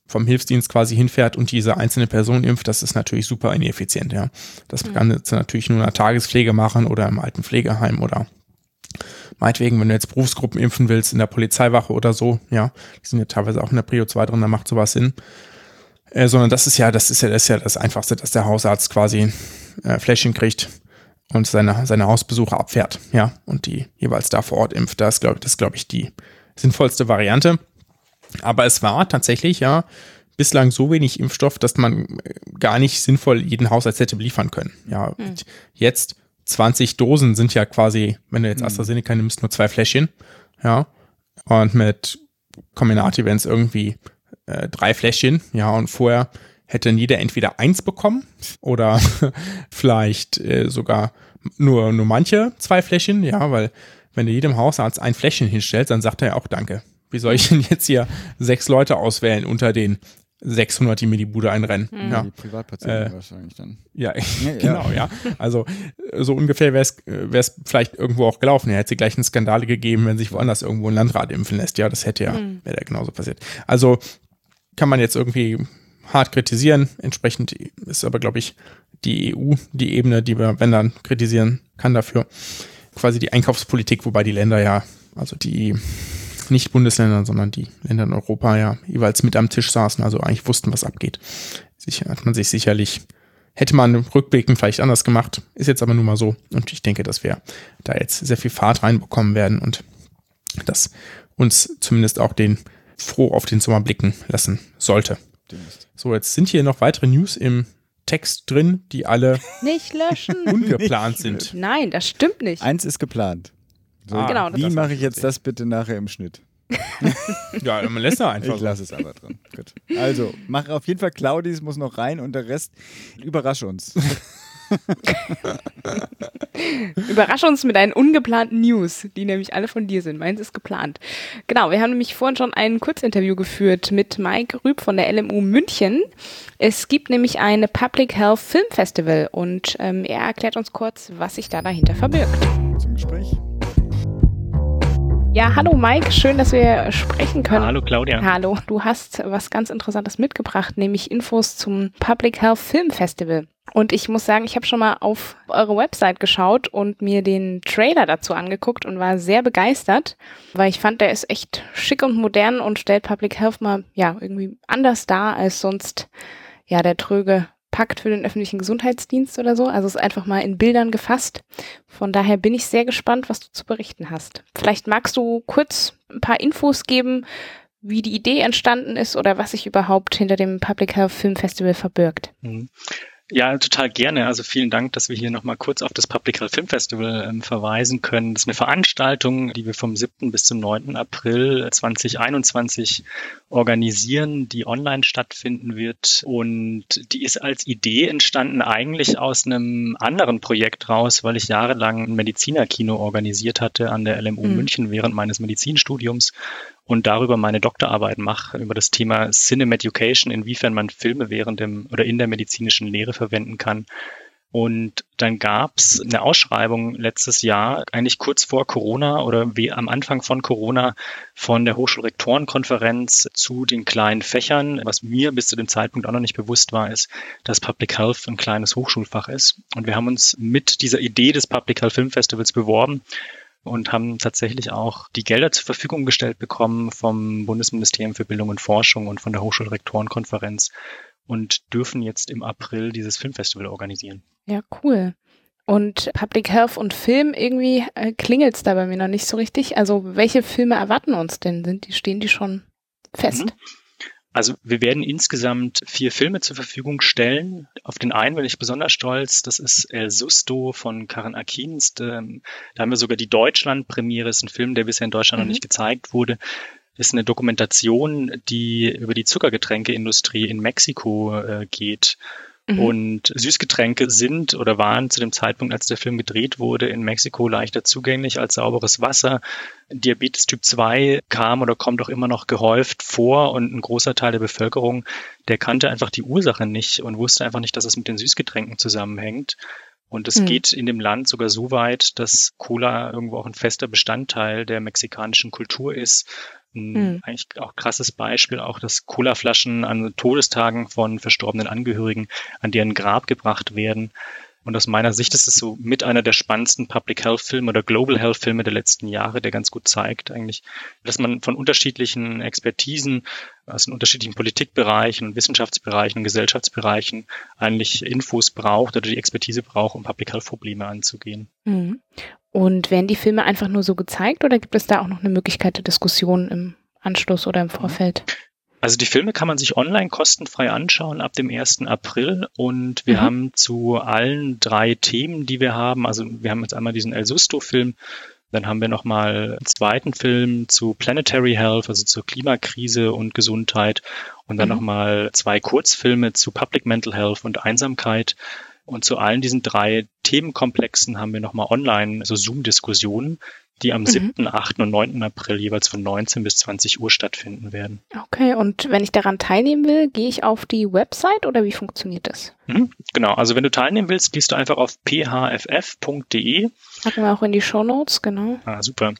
vom Hilfsdienst quasi hinfährt und diese einzelne Person impft, das ist natürlich super ineffizient, ja. Das kann jetzt natürlich nur in der Tagespflege machen oder im alten Pflegeheim oder meinetwegen, wenn du jetzt Berufsgruppen impfen willst, in der Polizeiwache oder so, ja, die sind ja teilweise auch in der Prio 2 drin, da macht sowas Sinn. Äh, sondern das ist ja, das ist ja, das ist ja das Einfachste, dass der Hausarzt quasi äh, Fläschchen kriegt und seine, seine Hausbesuche abfährt, ja, und die jeweils da vor Ort impft. Das glaube das glaube ich, die sinnvollste Variante. Aber es war tatsächlich ja bislang so wenig Impfstoff, dass man äh, gar nicht sinnvoll jeden Haushalt hätte beliefern können. Ja, mhm. jetzt 20 Dosen sind ja quasi, wenn du jetzt AstraZeneca nimmst, nur zwei Fläschchen. Ja, und mit Combinati wären es irgendwie äh, drei Fläschchen. Ja, und vorher hätte jeder entweder eins bekommen oder vielleicht äh, sogar nur, nur manche zwei Fläschchen. Ja, weil wenn du jedem Hausarzt ein Fläschchen hinstellst, dann sagt er ja auch Danke. Wie soll ich denn jetzt hier sechs Leute auswählen unter den 600, die mir die Bude einrennen. Mhm. Ja. Die Privatpatienten äh, wahrscheinlich dann. Ja, ja genau, ja. Also so ungefähr wäre es vielleicht irgendwo auch gelaufen. Er hätte gleich eine Skandale gegeben, wenn sich woanders irgendwo ein Landrat impfen lässt. Ja, das hätte ja, mhm. wäre ja genauso passiert. Also kann man jetzt irgendwie hart kritisieren. Entsprechend ist aber, glaube ich, die EU die Ebene, die wir, wenn dann, kritisieren kann dafür. Quasi die Einkaufspolitik, wobei die Länder ja, also die nicht Bundesländer, sondern die Länder in Europa ja jeweils mit am Tisch saßen, also eigentlich wussten, was abgeht. Sicher hat man sich sicherlich, hätte man rückblickend vielleicht anders gemacht, ist jetzt aber nun mal so. Und ich denke, dass wir da jetzt sehr viel Fahrt reinbekommen werden und das uns zumindest auch den froh auf den Sommer blicken lassen sollte. So, jetzt sind hier noch weitere News im Text drin, die alle nicht löschen. ungeplant sind. Nein, das stimmt nicht. Eins ist geplant. So, ah, genau, wie mache ich jetzt das bitte nachher im Schnitt? ja, man lässt da einfach. Ich lasse es aber drin. Gut. Also, mach auf jeden Fall Claudis muss noch rein und der Rest überrasch uns. Überrasch uns mit einen ungeplanten News, die nämlich alle von dir sind. Meins ist geplant. Genau, wir haben nämlich vorhin schon ein Kurzinterview geführt mit Mike Rüb von der LMU München. Es gibt nämlich eine Public Health Film Festival und ähm, er erklärt uns kurz, was sich da dahinter verbirgt. Zum Gespräch. Ja, hallo Mike, schön, dass wir sprechen können. Hallo Claudia. Hallo, du hast was ganz Interessantes mitgebracht, nämlich Infos zum Public Health Film Festival. Und ich muss sagen, ich habe schon mal auf eure Website geschaut und mir den Trailer dazu angeguckt und war sehr begeistert, weil ich fand, der ist echt schick und modern und stellt Public Health mal ja irgendwie anders dar als sonst ja der tröge Pakt für den öffentlichen Gesundheitsdienst oder so. Also es ist einfach mal in Bildern gefasst. Von daher bin ich sehr gespannt, was du zu berichten hast. Vielleicht magst du kurz ein paar Infos geben, wie die Idee entstanden ist oder was sich überhaupt hinter dem Public Health Film Festival verbirgt. Ja, total gerne. Also vielen Dank, dass wir hier nochmal kurz auf das Public Health Film Festival ähm, verweisen können. Das ist eine Veranstaltung, die wir vom 7. bis zum 9. April 2021 organisieren, die online stattfinden wird. Und die ist als Idee entstanden eigentlich aus einem anderen Projekt raus, weil ich jahrelang ein Medizinerkino organisiert hatte an der LMU mhm. München während meines Medizinstudiums und darüber meine Doktorarbeit mache, über das Thema Cinema Education, inwiefern man Filme während dem oder in der medizinischen Lehre verwenden kann. Und dann gab's eine Ausschreibung letztes Jahr, eigentlich kurz vor Corona oder wie am Anfang von Corona, von der Hochschulrektorenkonferenz zu den kleinen Fächern. Was mir bis zu dem Zeitpunkt auch noch nicht bewusst war, ist, dass Public Health ein kleines Hochschulfach ist. Und wir haben uns mit dieser Idee des Public Health Film Festivals beworben und haben tatsächlich auch die Gelder zur Verfügung gestellt bekommen vom Bundesministerium für Bildung und Forschung und von der Hochschulrektorenkonferenz und dürfen jetzt im April dieses Filmfestival organisieren. Ja, cool. Und Public Health und Film, irgendwie äh, klingelt es da bei mir noch nicht so richtig. Also welche Filme erwarten uns denn? Sind die, stehen die schon fest? Mhm. Also wir werden insgesamt vier Filme zur Verfügung stellen. Auf den einen bin ich besonders stolz. Das ist El Susto von Karen Akins. Da haben wir sogar die Deutschland-Premiere. Das ist ein Film, der bisher in Deutschland mhm. noch nicht gezeigt wurde. Das ist eine Dokumentation, die über die Zuckergetränkeindustrie in Mexiko äh, geht. Mhm. Und Süßgetränke sind oder waren zu dem Zeitpunkt, als der Film gedreht wurde, in Mexiko leichter zugänglich als sauberes Wasser. Diabetes Typ 2 kam oder kommt auch immer noch gehäuft vor und ein großer Teil der Bevölkerung, der kannte einfach die Ursache nicht und wusste einfach nicht, dass es mit den Süßgetränken zusammenhängt. Und es mhm. geht in dem Land sogar so weit, dass Cola irgendwo auch ein fester Bestandteil der mexikanischen Kultur ist ein mhm. eigentlich auch krasses Beispiel, auch dass Colaflaschen an Todestagen von verstorbenen Angehörigen an deren Grab gebracht werden. Und aus meiner Sicht ist es so mit einer der spannendsten Public Health Filme oder Global Health Filme der letzten Jahre, der ganz gut zeigt eigentlich, dass man von unterschiedlichen Expertisen aus den unterschiedlichen Politikbereichen, Wissenschaftsbereichen und Gesellschaftsbereichen eigentlich Infos braucht oder die Expertise braucht, um Public Health Probleme anzugehen. Mhm. Und werden die Filme einfach nur so gezeigt oder gibt es da auch noch eine Möglichkeit der Diskussion im Anschluss oder im Vorfeld? Also die Filme kann man sich online kostenfrei anschauen ab dem 1. April und wir mhm. haben zu allen drei Themen, die wir haben, also wir haben jetzt einmal diesen El Susto-Film, dann haben wir nochmal einen zweiten Film zu Planetary Health, also zur Klimakrise und Gesundheit und dann mhm. nochmal zwei Kurzfilme zu Public Mental Health und Einsamkeit. Und zu allen diesen drei Themenkomplexen haben wir nochmal online so Zoom-Diskussionen, die am mhm. 7., 8. und 9. April jeweils von 19 bis 20 Uhr stattfinden werden. Okay, und wenn ich daran teilnehmen will, gehe ich auf die Website oder wie funktioniert das? Mhm, genau, also wenn du teilnehmen willst, gehst du einfach auf phff.de. Packen wir auch in die Show Notes, genau. Ah, super.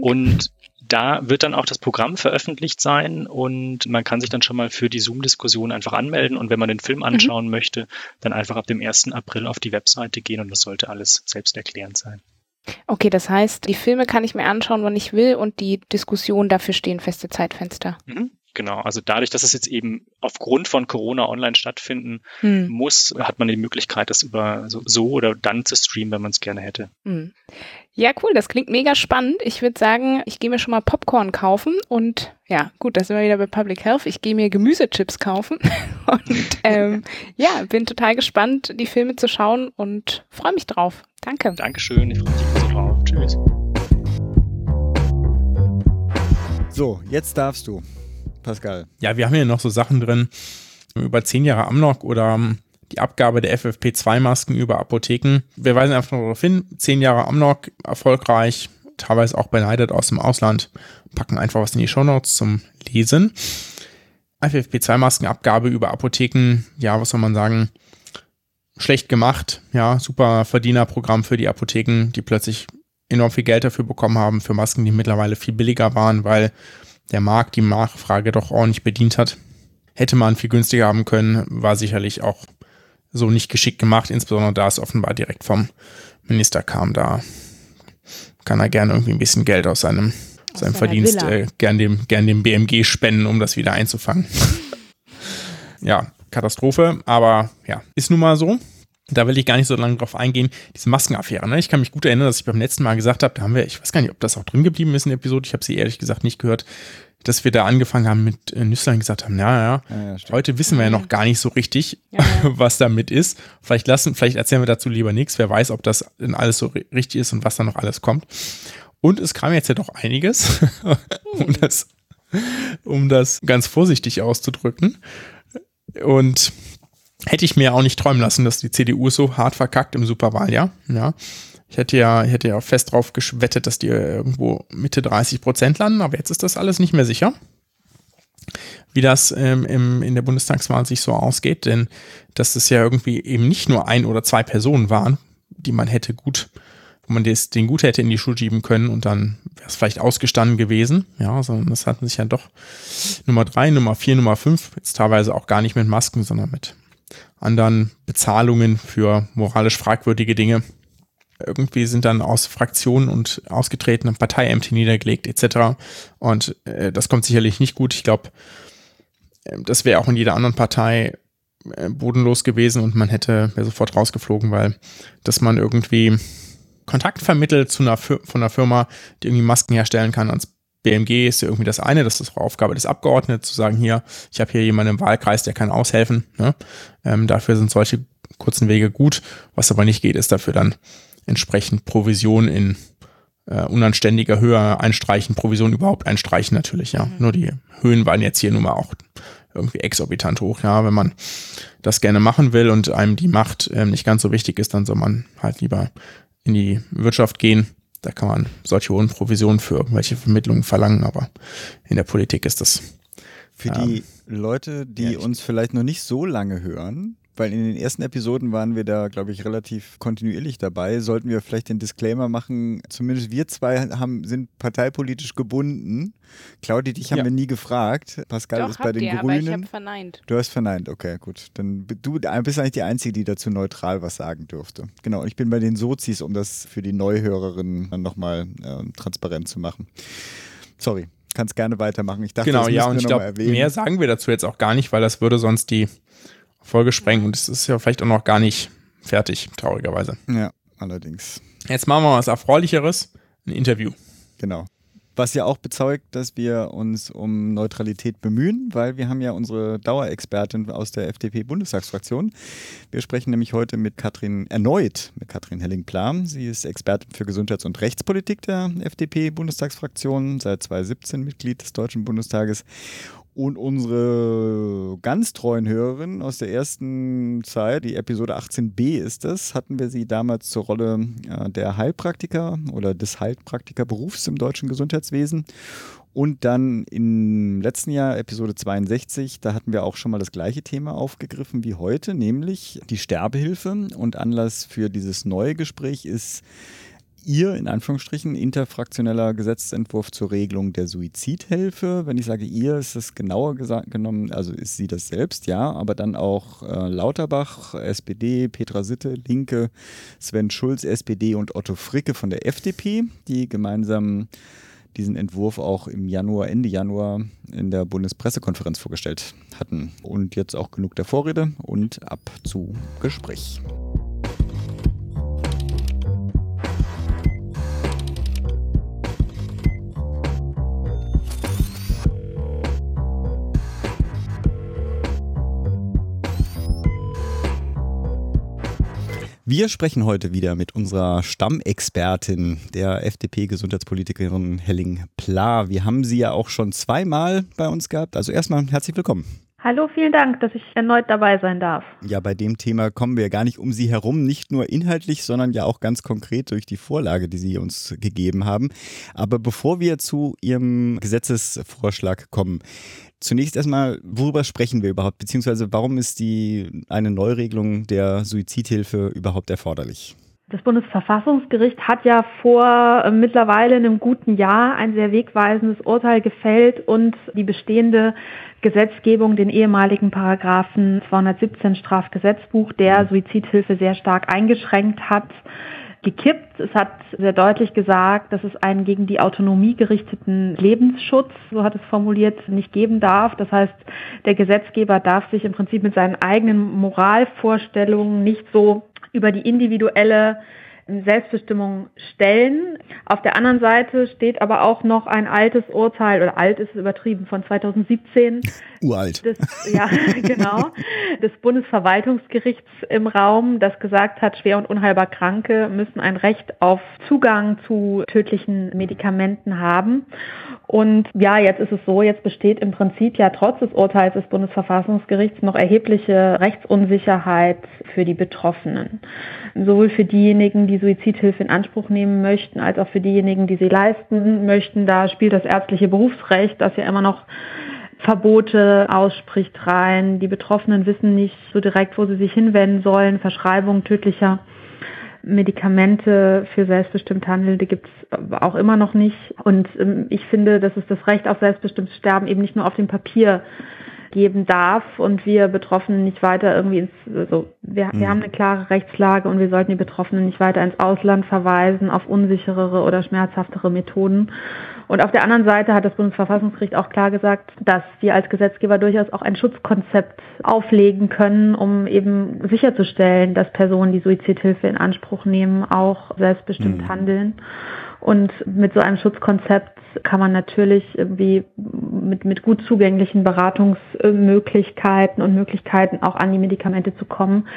Und da wird dann auch das Programm veröffentlicht sein und man kann sich dann schon mal für die Zoom-Diskussion einfach anmelden und wenn man den Film mhm. anschauen mhm. möchte, dann einfach ab dem 1. April auf die Webseite gehen und das sollte alles selbsterklärend sein. Okay, das heißt, die Filme kann ich mir anschauen, wann ich will und die Diskussion dafür stehen feste Zeitfenster. Mhm. Genau, also dadurch, dass es jetzt eben aufgrund von Corona online stattfinden hm. muss, hat man die Möglichkeit, das über so, so oder dann zu streamen, wenn man es gerne hätte. Hm. Ja, cool, das klingt mega spannend. Ich würde sagen, ich gehe mir schon mal Popcorn kaufen und ja, gut, da sind wir wieder bei Public Health. Ich gehe mir Gemüsechips kaufen und ähm, ja, bin total gespannt, die Filme zu schauen und freue mich drauf. Danke. Dankeschön, ich freue mich so drauf. Tschüss. So, jetzt darfst du. Pascal. Ja, wir haben hier noch so Sachen drin über zehn Jahre Amnok oder ähm, die Abgabe der FFP2-Masken über Apotheken. Wir weisen einfach darauf hin, zehn Jahre Amnok erfolgreich, teilweise auch beneidet aus dem Ausland, packen einfach was in die Shownotes zum Lesen. FFP2-Maskenabgabe über Apotheken, ja, was soll man sagen, schlecht gemacht, ja, super Verdienerprogramm für die Apotheken, die plötzlich enorm viel Geld dafür bekommen haben, für Masken, die mittlerweile viel billiger waren, weil der Markt die Nachfrage doch ordentlich bedient hat. Hätte man viel günstiger haben können, war sicherlich auch so nicht geschickt gemacht, insbesondere da es offenbar direkt vom Minister kam. Da kann er gerne irgendwie ein bisschen Geld aus seinem, aus seinem Verdienst äh, gern, dem, gern dem BMG spenden, um das wieder einzufangen. ja, Katastrophe, aber ja, ist nun mal so. Da will ich gar nicht so lange drauf eingehen. Diese Maskenaffäre, ne? Ich kann mich gut erinnern, dass ich beim letzten Mal gesagt habe, da haben wir, ich weiß gar nicht, ob das auch drin geblieben ist in der Episode, ich habe sie ehrlich gesagt nicht gehört, dass wir da angefangen haben mit äh, Nüsslein gesagt haben, ja, ja, ja, ja heute wissen wir ja noch gar nicht so richtig, ja, was damit ist. Vielleicht lassen, vielleicht erzählen wir dazu lieber nichts. Wer weiß, ob das denn alles so richtig ist und was da noch alles kommt. Und es kam jetzt ja doch einiges, um das, um das ganz vorsichtig auszudrücken. Und hätte ich mir auch nicht träumen lassen, dass die CDU so hart verkackt im Superwahljahr. Ja. Ich hätte ja, ich hätte ja fest drauf gewettet, dass die irgendwo Mitte 30 Prozent landen, aber jetzt ist das alles nicht mehr sicher, wie das ähm, im, in der Bundestagswahl sich so ausgeht, denn dass es ja irgendwie eben nicht nur ein oder zwei Personen waren, die man hätte gut, wo man das, den gut hätte in die Schule schieben können und dann wäre es vielleicht ausgestanden gewesen, ja, sondern das hatten sich ja doch Nummer drei, Nummer vier, Nummer fünf, jetzt teilweise auch gar nicht mit Masken, sondern mit anderen Bezahlungen für moralisch fragwürdige Dinge. Irgendwie sind dann aus Fraktionen und ausgetretenen Parteiämter niedergelegt etc. Und äh, das kommt sicherlich nicht gut. Ich glaube, äh, das wäre auch in jeder anderen Partei äh, bodenlos gewesen und man hätte sofort rausgeflogen, weil dass man irgendwie Kontakt vermittelt zu einer von einer Firma, die irgendwie Masken herstellen kann ans BMG ist ja irgendwie das eine, das ist Aufgabe des Abgeordneten, zu sagen, hier, ich habe hier jemanden im Wahlkreis, der kann aushelfen. Ne? Ähm, dafür sind solche kurzen Wege gut. Was aber nicht geht, ist dafür dann entsprechend Provision in äh, unanständiger Höhe einstreichen, Provision überhaupt einstreichen natürlich, ja. Mhm. Nur die Höhen waren jetzt hier nun mal auch irgendwie exorbitant hoch, ja. Wenn man das gerne machen will und einem die Macht ähm, nicht ganz so wichtig ist, dann soll man halt lieber in die Wirtschaft gehen da kann man solche hohen Provisionen für irgendwelche Vermittlungen verlangen, aber in der Politik ist das. Für die ähm, Leute, die uns vielleicht noch nicht so lange hören, weil in den ersten Episoden waren wir da, glaube ich, relativ kontinuierlich dabei. Sollten wir vielleicht den Disclaimer machen, zumindest wir zwei haben, sind parteipolitisch gebunden. Claudi, dich haben Ja. wir nie gefragt. Pascal Doch, ist bei den ihr, aber ich Grünen. habe verneint. Du hast verneint, okay, gut. Dann du bist eigentlich die Einzige, die dazu neutral was sagen dürfte. Genau, und ich bin bei den Sozis, um das für die Neuhörerinnen dann nochmal äh, transparent zu machen. Sorry, kannst gerne weitermachen. Ich dachte, Genau, das ja, und ich glaube, mehr sagen wir dazu jetzt auch gar nicht, weil das würde sonst die Folge sprengen und es ist ja vielleicht auch noch gar nicht fertig, traurigerweise. Ja, allerdings. Jetzt machen wir was Erfreulicheres, ein Interview. Genau. Was ja auch bezeugt, dass wir uns um Neutralität bemühen, weil wir haben ja unsere Dauerexpertin aus der FDP-Bundestagsfraktion. Wir sprechen nämlich heute mit Katrin, erneut mit Katrin Helling-Plam. Sie ist Expertin für Gesundheits- und Rechtspolitik der FDP-Bundestagsfraktion, seit 2017 Mitglied des Deutschen Bundestages. Und unsere ganz treuen Hörerinnen aus der ersten Zeit, die Episode 18b ist das, hatten wir sie damals zur Rolle äh, der Heilpraktiker oder des Heilpraktikerberufs im deutschen Gesundheitswesen. Und dann im letzten Jahr, Episode 62, da hatten wir auch schon mal das gleiche Thema aufgegriffen wie heute, nämlich die Sterbehilfe. Und Anlass für dieses neue Gespräch ist ihr, in Anführungsstrichen, interfraktioneller Gesetzentwurf zur Regelung der Suizidhilfe. Wenn ich sage ihr, ist das genauer genommen, also ist sie das selbst, ja, aber dann auch äh, Lauterbach, SPD, Petra Sitte, Linke, Sven Schulz, SPD und Otto Fricke von der FDP, die gemeinsam diesen Entwurf auch im Januar, Ende Januar in der Bundespressekonferenz vorgestellt hatten. Und jetzt auch genug der Vorrede und ab zu Gespräch. Wir sprechen heute wieder mit unserer Stammexpertin, der FDP-Gesundheitspolitikerin Helling Pla. Wir haben sie ja auch schon zweimal bei uns gehabt. Also erstmal herzlich willkommen. Hallo, vielen Dank, dass ich erneut dabei sein darf. Ja, bei dem Thema kommen wir gar nicht um Sie herum, nicht nur inhaltlich, sondern ja auch ganz konkret durch die Vorlage, die Sie uns gegeben haben. Aber bevor wir zu Ihrem Gesetzesvorschlag kommen, zunächst erstmal, worüber sprechen wir überhaupt, beziehungsweise warum ist die eine Neuregelung der Suizidhilfe überhaupt erforderlich? Das Bundesverfassungsgericht hat ja vor äh, mittlerweile einem guten Jahr ein sehr wegweisendes Urteil gefällt und die bestehende Gesetzgebung, den ehemaligen Paragraphen 217 Strafgesetzbuch, der Suizidhilfe sehr stark eingeschränkt hat, gekippt. Es hat sehr deutlich gesagt, dass es einen gegen die Autonomie gerichteten Lebensschutz, so hat es formuliert, nicht geben darf. Das heißt, der Gesetzgeber darf sich im Prinzip mit seinen eigenen Moralvorstellungen nicht so über die individuelle Selbstbestimmung stellen. Auf der anderen Seite steht aber auch noch ein altes Urteil, oder alt ist übertrieben, von 2017 Uralt. des, ja, genau, des Bundesverwaltungsgerichts im Raum, das gesagt hat, schwer und unheilbar Kranke müssen ein Recht auf Zugang zu tödlichen Medikamenten haben. Und ja, jetzt ist es so, jetzt besteht im Prinzip ja trotz des Urteils des Bundesverfassungsgerichts noch erhebliche Rechtsunsicherheit für die Betroffenen. Sowohl für diejenigen, die Suizidhilfe in Anspruch nehmen möchten, als auch für diejenigen, die sie leisten möchten. Da spielt das ärztliche Berufsrecht, das ja immer noch Verbote ausspricht rein. Die Betroffenen wissen nicht so direkt, wo sie sich hinwenden sollen. Verschreibung tödlicher Medikamente für selbstbestimmt Handelnde gibt es auch immer noch nicht. Und ähm, ich finde, dass es das Recht auf selbstbestimmtes Sterben eben nicht nur auf dem Papier geben darf und wir Betroffenen nicht weiter irgendwie ins, also wir, wir haben eine klare Rechtslage und wir sollten die Betroffenen nicht weiter ins Ausland verweisen auf unsicherere oder schmerzhaftere Methoden. Und auf der anderen Seite hat das Bundesverfassungsgericht auch klar gesagt, dass wir als Gesetzgeber durchaus auch ein Schutzkonzept auflegen können, um eben sicherzustellen, dass Personen, die Suizidhilfe in Anspruch nehmen, auch selbstbestimmt Mhm. handeln. Und mit so einem Schutzkonzept kann man natürlich irgendwie mit, mit gut zugänglichen Beratungsmöglichkeiten und Möglichkeiten auch an die Medikamente zu kommen,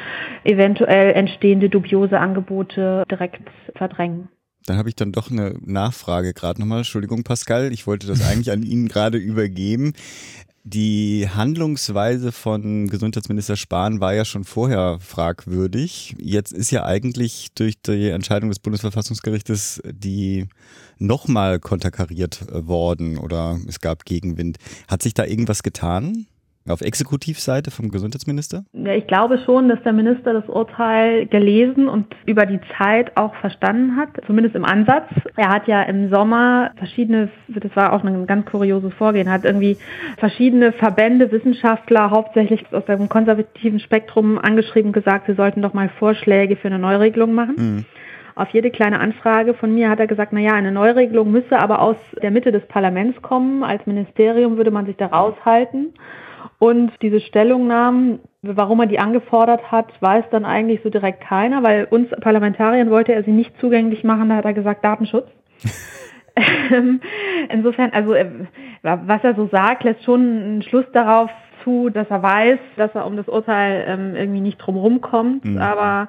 eventuell entstehende dubiose Angebote direkt verdrängen. Dann habe ich dann doch eine Nachfrage gerade nochmal. Entschuldigung, Pascal, ich wollte das eigentlich an Ihnen gerade übergeben. Die Handlungsweise von Gesundheitsminister Spahn war ja schon vorher fragwürdig. Jetzt ist ja eigentlich durch die Entscheidung des Bundesverfassungsgerichtes die nochmal konterkariert worden oder es gab Gegenwind. Hat sich da irgendwas getan? Auf Exekutivseite vom Gesundheitsminister? Ja, ich glaube schon, dass der Minister das Urteil gelesen und über die Zeit auch verstanden hat, zumindest im Ansatz. Er hat ja im Sommer verschiedene, das war auch ein ganz kurioses Vorgehen, hat irgendwie verschiedene Verbände, Wissenschaftler, hauptsächlich aus dem konservativen Spektrum angeschrieben, gesagt, sie sollten doch mal Vorschläge für eine Neuregelung machen. Mhm. Auf jede kleine Anfrage von mir hat er gesagt, naja, eine Neuregelung müsse aber aus der Mitte des Parlaments kommen. Als Ministerium würde man sich da raushalten. Und diese Stellungnahmen, warum er die angefordert hat, weiß dann eigentlich so direkt keiner, weil uns Parlamentariern wollte er sie nicht zugänglich machen, da hat er gesagt Datenschutz. Insofern, also äh, was er so sagt, lässt schon einen Schluss darauf zu, dass er weiß, dass er um das Urteil ähm, irgendwie nicht drumherum kommt. Mhm. Aber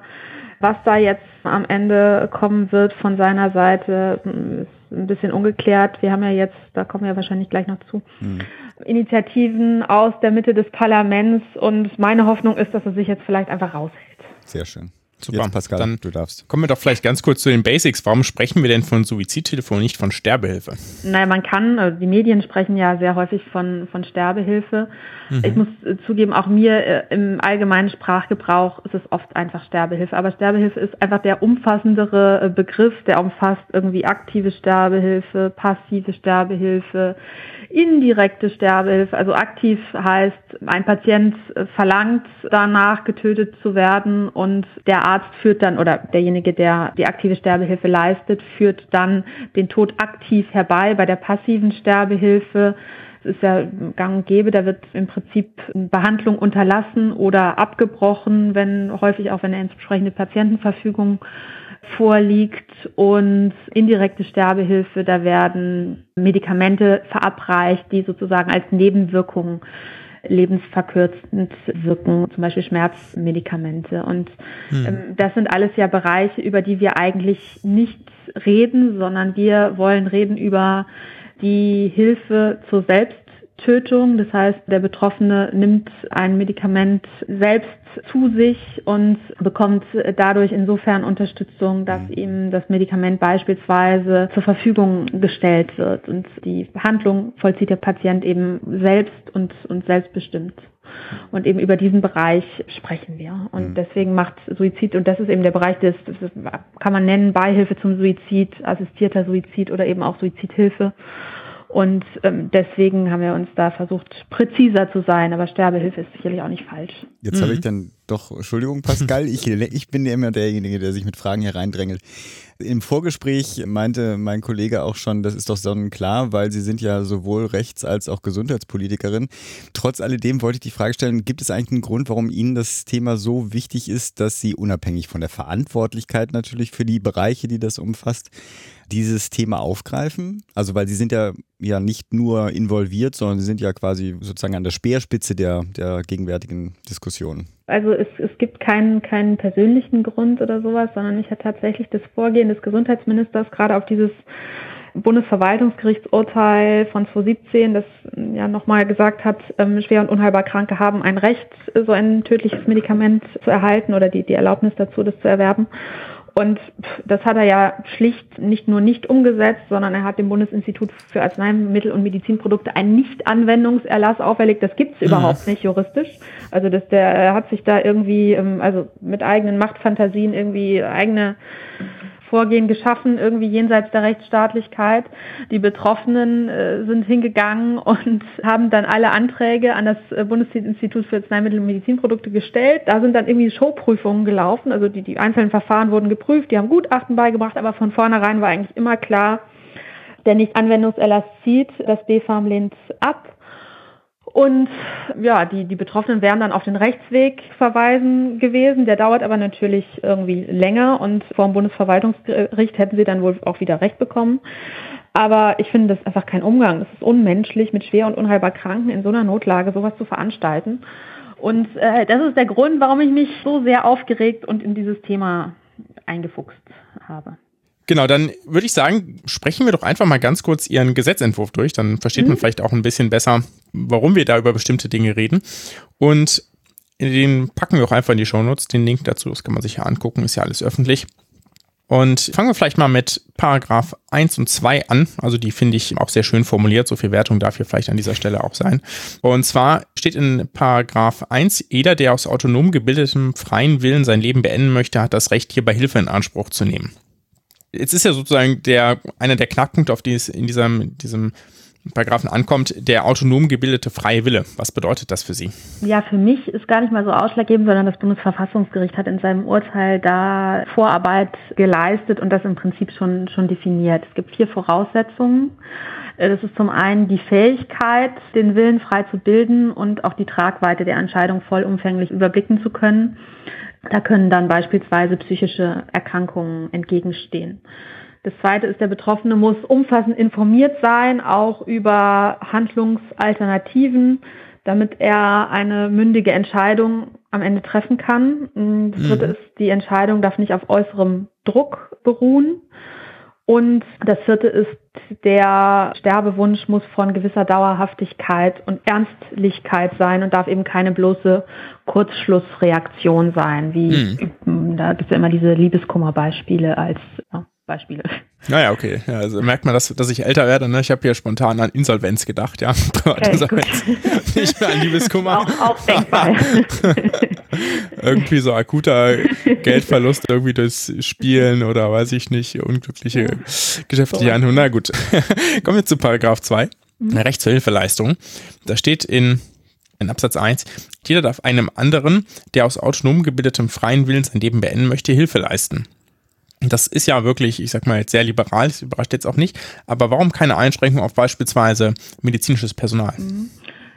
was da jetzt am Ende kommen wird von seiner Seite, ist ein bisschen ungeklärt. Wir haben ja jetzt, da kommen wir wahrscheinlich gleich noch zu, mhm. Initiativen aus der Mitte des Parlaments und meine Hoffnung ist, dass er sich jetzt vielleicht einfach raushält. Sehr schön. Super, Jetzt Pascal, dann du darfst. Kommen wir doch vielleicht ganz kurz zu den Basics. Warum sprechen wir denn von Suizidtelefon, nicht von Sterbehilfe? Naja, man kann, also die Medien sprechen ja sehr häufig von, von Sterbehilfe. Mhm. Ich muss äh, zugeben, auch mir äh, im allgemeinen Sprachgebrauch ist es oft einfach Sterbehilfe. Aber Sterbehilfe ist einfach der umfassendere Begriff, der umfasst irgendwie aktive Sterbehilfe, passive Sterbehilfe, indirekte Sterbehilfe. Also aktiv heißt, ein Patient verlangt danach, getötet zu werden und der Arzt führt dann oder derjenige, der die aktive Sterbehilfe leistet, führt dann den Tod aktiv herbei. Bei der passiven Sterbehilfe es ist ja gang und gäbe, da wird im Prinzip Behandlung unterlassen oder abgebrochen, wenn häufig auch wenn eine entsprechende Patientenverfügung vorliegt und indirekte Sterbehilfe, da werden Medikamente verabreicht, die sozusagen als Nebenwirkung lebensverkürzend wirken, zum Beispiel Schmerzmedikamente. Und hm. ähm, das sind alles ja Bereiche, über die wir eigentlich nicht reden, sondern wir wollen reden über die Hilfe zur Selbsttötung. Das heißt, der Betroffene nimmt ein Medikament selbst zu sich und bekommt dadurch insofern Unterstützung, dass mhm. ihm das Medikament beispielsweise zur Verfügung gestellt wird. Und die Behandlung vollzieht der Patient eben selbst und, und selbstbestimmt. Und eben über diesen Bereich sprechen wir. Und mhm. deswegen macht Suizid, und das ist eben der Bereich des, das kann man nennen, Beihilfe zum Suizid, assistierter Suizid oder eben auch Suizidhilfe. Und ähm, deswegen haben wir uns da versucht, präziser zu sein, aber Sterbehilfe ist sicherlich auch nicht falsch. Jetzt mhm. habe ich dann doch, Entschuldigung, Pascal, ich, ich bin ja immer derjenige, der sich mit Fragen hier reindrängelt. Im Vorgespräch meinte mein Kollege auch schon, das ist doch sonnenklar, weil Sie sind ja sowohl Rechts- als auch Gesundheitspolitikerin. Trotz alledem wollte ich die Frage stellen, gibt es eigentlich einen Grund, warum Ihnen das Thema so wichtig ist, dass Sie unabhängig von der Verantwortlichkeit natürlich für die Bereiche, die das umfasst, dieses Thema aufgreifen? Also weil Sie sind ja, ja nicht nur involviert, sondern Sie sind ja quasi sozusagen an der Speerspitze der, der gegenwärtigen Diskussion. Also es, es gibt keinen, keinen persönlichen Grund oder sowas, sondern ich hatte tatsächlich das Vorgehen des Gesundheitsministers gerade auf dieses Bundesverwaltungsgerichtsurteil von 2017, das ja nochmal gesagt hat, ähm, schwer und unheilbar Kranke haben ein Recht, so ein tödliches Medikament zu erhalten oder die, die Erlaubnis dazu, das zu erwerben. Und das hat er ja schlicht nicht nur nicht umgesetzt, sondern er hat dem Bundesinstitut für Arzneimittel und Medizinprodukte einen Nicht-Anwendungserlass auferlegt. Das gibt's mhm. überhaupt nicht juristisch. Also dass der er hat sich da irgendwie, ähm, also mit eigenen Machtfantasien irgendwie eigene Vorgehen geschaffen, irgendwie jenseits der Rechtsstaatlichkeit. Die Betroffenen äh, sind hingegangen und haben dann alle Anträge an das äh, Bundesinstitut für Arzneimittel und Medizinprodukte gestellt. Da sind dann irgendwie Showprüfungen gelaufen, also die, die einzelnen Verfahren wurden geprüft, die haben Gutachten beigebracht, aber von vornherein war eigentlich immer klar, der Nicht-Anwendungserlass zieht, das BfArM lehnt ab. Und ja, die, die Betroffenen wären dann auf den Rechtsweg verweisen gewesen. Der dauert aber natürlich irgendwie länger und vor dem Bundesverwaltungsgericht hätten sie dann wohl auch wieder Recht bekommen. Aber ich finde das einfach kein Umgang. Es ist unmenschlich, mit schwer und unheilbar Kranken in so einer Notlage sowas zu veranstalten. Und äh, das ist der Grund, warum ich mich so sehr aufgeregt und in dieses Thema eingefuchst habe. Genau, dann würde ich sagen, sprechen wir doch einfach mal ganz kurz Ihren Gesetzentwurf durch. Dann versteht mhm. man vielleicht auch ein bisschen besser, warum wir da über bestimmte Dinge reden. Und den packen wir auch einfach in die Shownotes, den Link dazu. Das kann man sich ja angucken, ist ja alles öffentlich. Und fangen wir vielleicht mal mit Paragraph 1 und 2 an. Also die finde ich auch sehr schön formuliert. So viel Wertung darf hier vielleicht an dieser Stelle auch sein. Und zwar steht in Paragraph 1, jeder, der aus autonom gebildetem freien Willen sein Leben beenden möchte, hat das Recht, hierbei Hilfe in Anspruch zu nehmen. Jetzt ist ja sozusagen der, einer der Knackpunkte, auf die es in diesem, diesem Paragraphen ankommt, der autonom gebildete freie Wille. Was bedeutet das für Sie? Ja, für mich ist gar nicht mal so ausschlaggebend, sondern das Bundesverfassungsgericht hat in seinem Urteil da Vorarbeit geleistet und das im Prinzip schon, schon definiert. Es gibt vier Voraussetzungen. Das ist zum einen die Fähigkeit, den Willen frei zu bilden und auch die Tragweite der Entscheidung vollumfänglich überblicken zu können. Da können dann beispielsweise psychische Erkrankungen entgegenstehen. Das zweite ist, der Betroffene muss umfassend informiert sein, auch über Handlungsalternativen, damit er eine mündige Entscheidung am Ende treffen kann. Das dritte mhm. ist, die Entscheidung darf nicht auf äußerem Druck beruhen. Und das vierte ist, der Sterbewunsch muss von gewisser Dauerhaftigkeit und Ernstlichkeit sein und darf eben keine bloße Kurzschlussreaktion sein, wie mhm. da gibt es ja immer diese Liebeskummerbeispiele als ja, Beispiele. Naja, okay. Ja, also merkt man, dass, dass ich älter werde. Ne? Ich habe hier spontan an Insolvenz gedacht, ja. Okay, Nicht mehr an Liebeskummer. Auch, auch denkbar. irgendwie so akuter Geldverlust irgendwie durchs Spielen oder weiß ich nicht, unglückliche ja. geschäftliche Handlung. Na gut. Kommen wir zu Paragraph 2. Mhm. Recht zur Hilfeleistung. Da steht in in Absatz 1, jeder darf einem anderen, der aus autonom gebildetem freien Willen sein Leben beenden möchte, Hilfe leisten. Das ist ja wirklich, ich sag mal jetzt sehr liberal, das überrascht jetzt auch nicht. Aber warum keine Einschränkung auf beispielsweise medizinisches Personal? Mhm.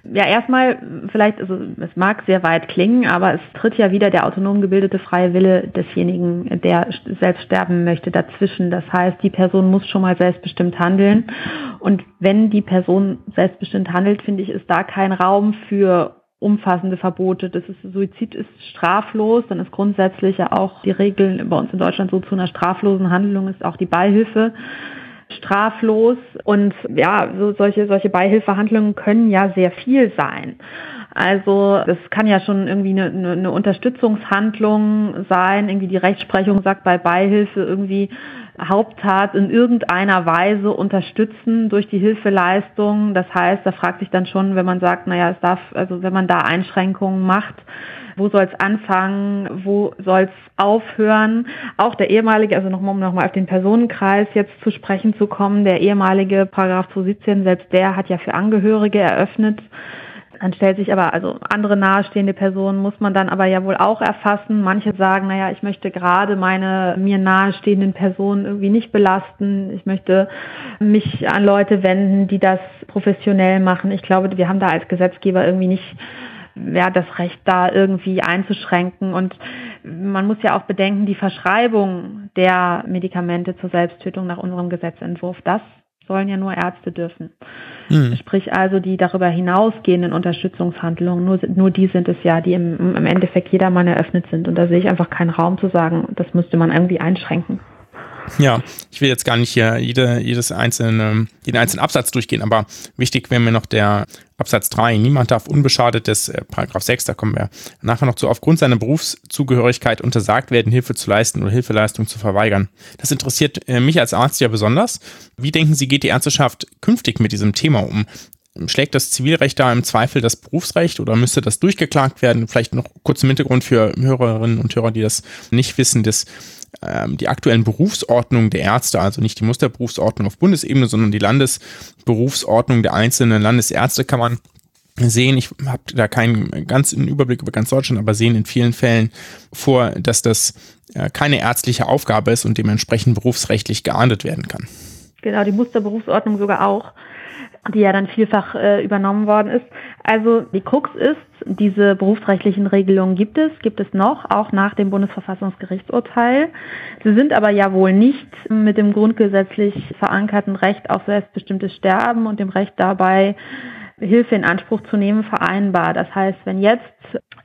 Ja, erstmal vielleicht, also es mag sehr weit klingen, aber es tritt ja wieder der autonom gebildete freie Wille desjenigen, der selbst sterben möchte, dazwischen. Das heißt, die Person muss schon mal selbstbestimmt handeln. Und wenn die Person selbstbestimmt handelt, finde ich, ist da kein Raum für umfassende Verbote. Das ist, Suizid ist straflos, dann ist grundsätzlich ja auch die Regel bei uns in Deutschland so zu einer straflosen Handlung ist auch die Beihilfe straflos und ja, so solche, solche Beihilfehandlungen können ja sehr viel sein. Also das kann ja schon irgendwie eine, eine Unterstützungshandlung sein. Irgendwie die Rechtsprechung sagt bei Beihilfe irgendwie Haupttat in irgendeiner Weise unterstützen durch die Hilfeleistung. Das heißt, da fragt sich dann schon, wenn man sagt, naja, es darf, also wenn man da Einschränkungen macht, wo soll es anfangen, wo soll es aufhören. Auch der ehemalige, also nochmal, um nochmal auf den Personenkreis jetzt zu sprechen zu kommen, der ehemalige Paragraph 217, selbst der hat ja für Angehörige eröffnet, dann stellt sich aber, also andere nahestehende Personen muss man dann aber ja wohl auch erfassen. Manche sagen, naja, ich möchte gerade meine mir nahestehenden Personen irgendwie nicht belasten. Ich möchte mich an Leute wenden, die das professionell machen. Ich glaube, wir haben da als Gesetzgeber irgendwie nicht ja, das Recht da irgendwie einzuschränken. Und man muss ja auch bedenken, die Verschreibung der Medikamente zur Selbsttötung nach unserem Gesetzentwurf, das sollen ja nur Ärzte dürfen. Mhm. Sprich also die darüber hinausgehenden Unterstützungshandlungen, nur, nur die sind es ja, die im, im Endeffekt jedermann eröffnet sind. Und da sehe ich einfach keinen Raum zu sagen, das müsste man irgendwie einschränken. Ja, ich will jetzt gar nicht hier jede, jedes einzelne, jeden einzelnen Absatz durchgehen, aber wichtig wäre mir noch der Absatz 3. Niemand darf unbeschadet des äh, Paragraph 6, da kommen wir nachher noch zu, aufgrund seiner Berufszugehörigkeit untersagt werden, Hilfe zu leisten oder Hilfeleistung zu verweigern. Das interessiert äh, mich als Arzt ja besonders. Wie denken Sie, geht die Ärzteschaft künftig mit diesem Thema um? Schlägt das Zivilrecht da im Zweifel das Berufsrecht oder müsste das durchgeklagt werden? Vielleicht noch kurz im Hintergrund für Hörerinnen und Hörer, die das nicht wissen, dass ähm, die aktuellen Berufsordnungen der Ärzte, also nicht die Musterberufsordnung auf Bundesebene, sondern die Landesberufsordnung der einzelnen Landesärztekammern sehen, ich habe da keinen ganzen Überblick über ganz Deutschland, aber sehen in vielen Fällen vor, dass das äh, keine ärztliche Aufgabe ist und dementsprechend berufsrechtlich geahndet werden kann. Genau, die Musterberufsordnung sogar auch die ja dann vielfach äh, übernommen worden ist. Also die Krux ist, diese berufsrechtlichen Regelungen gibt es, gibt es noch, auch nach dem Bundesverfassungsgerichtsurteil. Sie sind aber ja wohl nicht mit dem grundgesetzlich verankerten Recht auf selbstbestimmtes Sterben und dem Recht dabei, Hilfe in Anspruch zu nehmen, vereinbar. Das heißt, wenn jetzt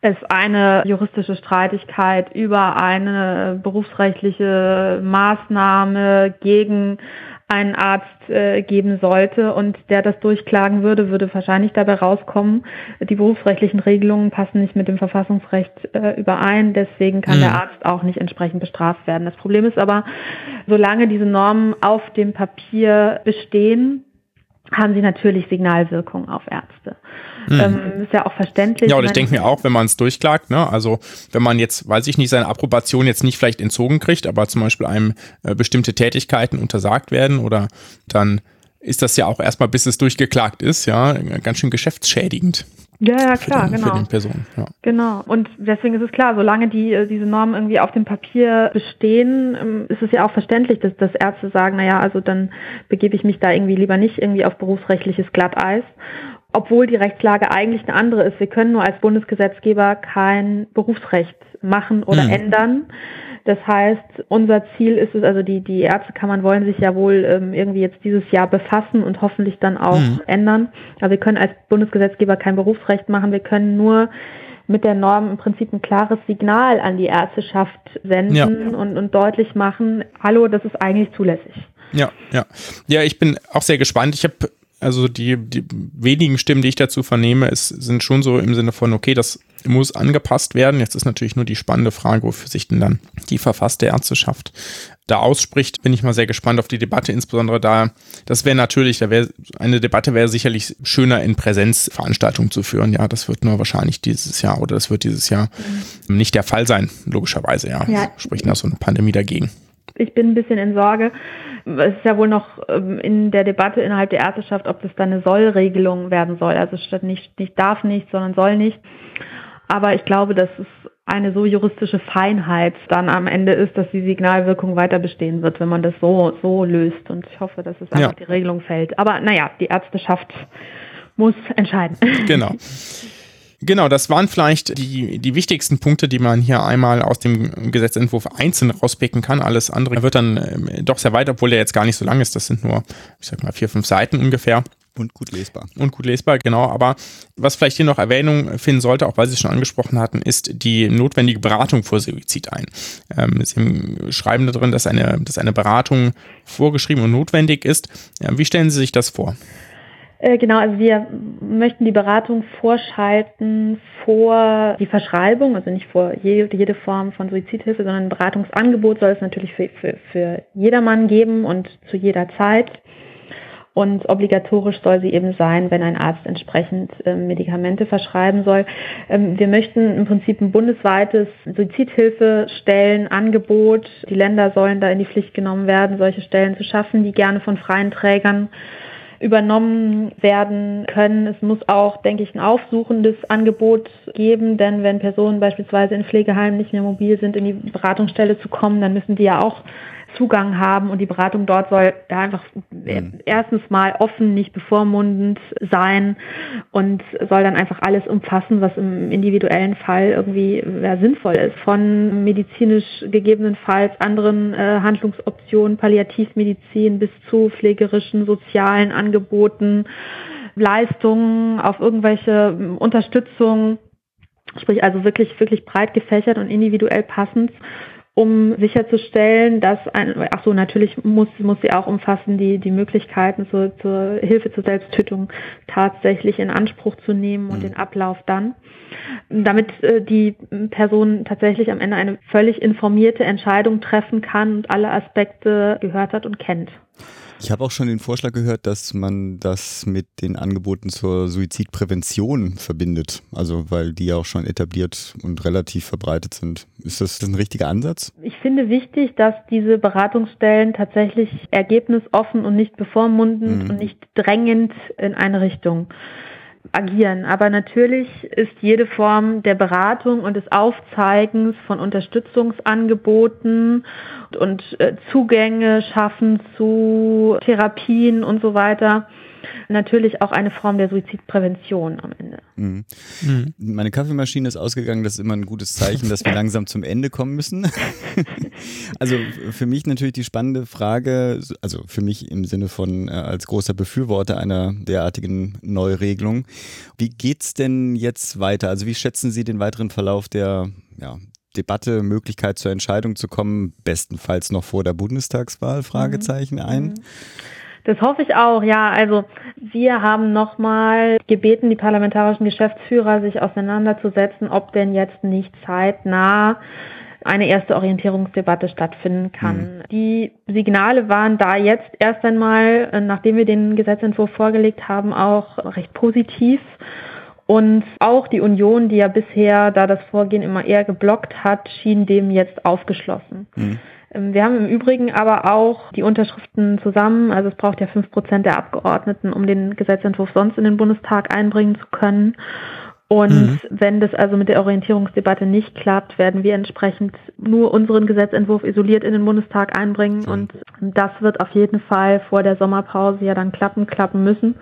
es eine juristische Streitigkeit über eine berufsrechtliche Maßnahme gegen einen Arzt äh, geben sollte und der das durchklagen würde, würde wahrscheinlich dabei rauskommen, die berufsrechtlichen Regelungen passen nicht mit dem Verfassungsrecht äh, überein, deswegen kann mhm. der Arzt auch nicht entsprechend bestraft werden. Das Problem ist aber, solange diese Normen auf dem Papier bestehen, haben sie natürlich Signalwirkung auf Ärzte. Mhm. Ähm, ist ja auch verständlich. Ja, und ich denke mir auch, wenn man es durchklagt, ne, also wenn man jetzt, weiß ich nicht, seine Approbation jetzt nicht vielleicht entzogen kriegt, aber zum Beispiel einem äh, bestimmte Tätigkeiten untersagt werden oder dann ist das ja auch erstmal, bis es durchgeklagt ist, ja, ganz schön geschäftsschädigend. Ja, ja, klar, den, genau. Für den Personen, ja. Genau. Und deswegen ist es klar, solange die, äh, diese Normen irgendwie auf dem Papier bestehen, ähm, ist es ja auch verständlich, dass, dass Ärzte sagen, naja, also dann begebe ich mich da irgendwie lieber nicht irgendwie auf berufsrechtliches Glatteis obwohl die Rechtslage eigentlich eine andere ist. Wir können nur als Bundesgesetzgeber kein Berufsrecht machen oder mhm. ändern. Das heißt, unser Ziel ist es, also die, die Ärztekammern wollen sich ja wohl ähm, irgendwie jetzt dieses Jahr befassen und hoffentlich dann auch mhm. ändern. Also wir können als Bundesgesetzgeber kein Berufsrecht machen, wir können nur mit der Norm im Prinzip ein klares Signal an die Ärzteschaft senden ja. und, und deutlich machen, hallo, das ist eigentlich zulässig. Ja, ja. Ja, ich bin auch sehr gespannt. Ich habe also die, die wenigen Stimmen, die ich dazu vernehme, es sind schon so im Sinne von, okay, das muss angepasst werden. Jetzt ist natürlich nur die spannende Frage, wofür sich denn dann die verfasste Ärzteschaft da ausspricht. Bin ich mal sehr gespannt auf die Debatte, insbesondere da, das wäre natürlich, da wäre eine Debatte wäre sicherlich schöner in Präsenzveranstaltungen zu führen. Ja, das wird nur wahrscheinlich dieses Jahr oder das wird dieses Jahr mhm. nicht der Fall sein, logischerweise, ja. ja. Spricht nach so einer Pandemie dagegen. Ich bin ein bisschen in Sorge, es ist ja wohl noch ähm, in der Debatte innerhalb der Ärzteschaft, ob das dann eine Sollregelung werden soll. Also statt nicht, nicht darf nicht, sondern soll nicht. Aber ich glaube, dass es eine so juristische Feinheit dann am Ende ist, dass die Signalwirkung weiter bestehen wird, wenn man das so, so löst. Und ich hoffe, dass es einfach ja. die Regelung fällt. Aber naja, die Ärzteschaft muss entscheiden. Genau. Genau, das waren vielleicht die, die wichtigsten Punkte, die man hier einmal aus dem Gesetzentwurf einzeln rauspicken kann. Alles andere wird dann äh, doch sehr weit, obwohl der jetzt gar nicht so lang ist. Das sind nur, ich sag mal, vier, fünf Seiten ungefähr. Und gut lesbar. Und gut lesbar, genau. Aber was vielleicht hier noch Erwähnung finden sollte, auch weil Sie es schon angesprochen hatten, ist die notwendige Beratung vor Suizid ein. Ähm, Sie schreiben da drin, dass eine, dass eine Beratung vorgeschrieben und notwendig ist. Ja, wie stellen Sie sich das vor? Äh, genau, also wir möchten die Beratung vorschalten vor die Verschreibung, also nicht vor jede, jede Form von Suizidhilfe, sondern ein Beratungsangebot soll es natürlich für, für, für jedermann geben und zu jeder Zeit. Und obligatorisch soll sie eben sein, wenn ein Arzt entsprechend äh, Medikamente verschreiben soll. Ähm, wir möchten im Prinzip ein bundesweites Suizidhilfestellenangebot. Die Länder sollen da in die Pflicht genommen werden, solche Stellen zu schaffen, die gerne von freien Trägern übernommen werden können. Es muss auch, denke ich, ein aufsuchendes Angebot geben, denn wenn Personen beispielsweise in Pflegeheimen nicht mehr mobil sind, in die Beratungsstelle zu kommen, dann müssen die ja auch Zugang haben und die Beratung dort soll ja einfach mhm. erstens mal offen, nicht bevormundend sein und soll dann einfach alles umfassen, was im individuellen Fall irgendwie ja, sinnvoll ist. Von medizinisch gegebenenfalls anderen äh, Handlungsoptionen, Palliativmedizin bis zu pflegerischen, sozialen Angeboten, Leistungen auf irgendwelche Unterstützung, sprich also wirklich, wirklich breit gefächert und individuell passend um sicherzustellen, dass ein, ach so, natürlich muss, muss sie auch umfassen, die, die Möglichkeiten zur, zur Hilfe zur Selbsttötung tatsächlich in Anspruch zu nehmen und mhm. den Ablauf dann, damit äh, die Person tatsächlich am Ende eine völlig informierte Entscheidung treffen kann und alle Aspekte gehört hat und kennt. Ich habe auch schon den Vorschlag gehört, dass man das mit den Angeboten zur Suizidprävention verbindet. Also weil die ja auch schon etabliert und relativ verbreitet sind. Ist das ein richtiger Ansatz? Ich finde wichtig, dass diese Beratungsstellen tatsächlich ergebnisoffen und nicht bevormundend mhm. und nicht drängend in eine Richtung agieren. Aber natürlich ist jede Form der Beratung und des Aufzeigens von Unterstützungsangeboten und äh, Zugänge schaffen zu Therapien und so weiter natürlich auch eine Form der Suizidprävention am Ende. Mhm. Mhm. Meine Kaffeemaschine ist ausgegangen, das ist immer ein gutes Zeichen, dass wir langsam zum Ende kommen müssen. also für mich natürlich die spannende Frage, also für mich im Sinne von äh, als großer Befürworter einer derartigen Neuregelung, wie geht es denn jetzt weiter? Also wie schätzen Sie den weiteren Verlauf der ja, Debatte, Möglichkeit zur Entscheidung zu kommen, bestenfalls noch vor der Bundestagswahl, Fragezeichen ein? Das hoffe ich auch, ja. Also wir haben nochmal gebeten, die parlamentarischen Geschäftsführer sich auseinanderzusetzen, ob denn jetzt nicht zeitnah eine erste Orientierungsdebatte stattfinden kann. Mhm. Die Signale waren da jetzt erst einmal, äh, nachdem wir den Gesetzentwurf vorgelegt haben, auch recht positiv. Und auch die Union, die ja bisher da das Vorgehen immer eher geblockt hat, schien dem jetzt aufgeschlossen. Mhm. Ähm, wir haben im Übrigen aber auch die Unterschriften zusammen, also es braucht ja fünf Prozent der Abgeordneten, um den Gesetzentwurf sonst in den Bundestag einbringen zu können. Und mhm. wenn das also mit der Orientierungsdebatte nicht klappt, werden wir entsprechend nur unseren Gesetzentwurf isoliert in den Bundestag einbringen. Mhm. Und das wird auf jeden Fall vor der Sommerpause ja dann klappen, klappen müssen.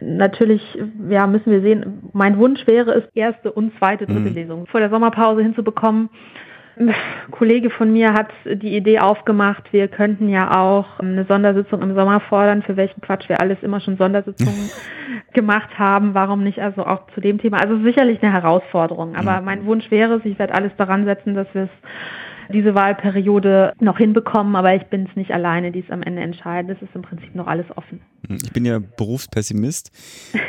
Natürlich, ja, müssen wir sehen. Mein Wunsch wäre es, erste und zweite, dritte mhm. Lesung vor der Sommerpause hinzubekommen. Ein Kollege von mir hat die Idee aufgemacht, wir könnten ja auch eine Sondersitzung im Sommer fordern, für welchen Quatsch wir alles immer schon Sondersitzungen gemacht haben. Warum nicht also auch zu dem Thema? Also sicherlich eine Herausforderung, aber mhm. mein Wunsch wäre es, ich werde alles daran setzen, dass wir es diese Wahlperiode noch hinbekommen, aber ich bin es nicht alleine, die es am Ende entscheiden. Es ist im Prinzip noch alles offen. Hm, ich bin ja Berufspessimist.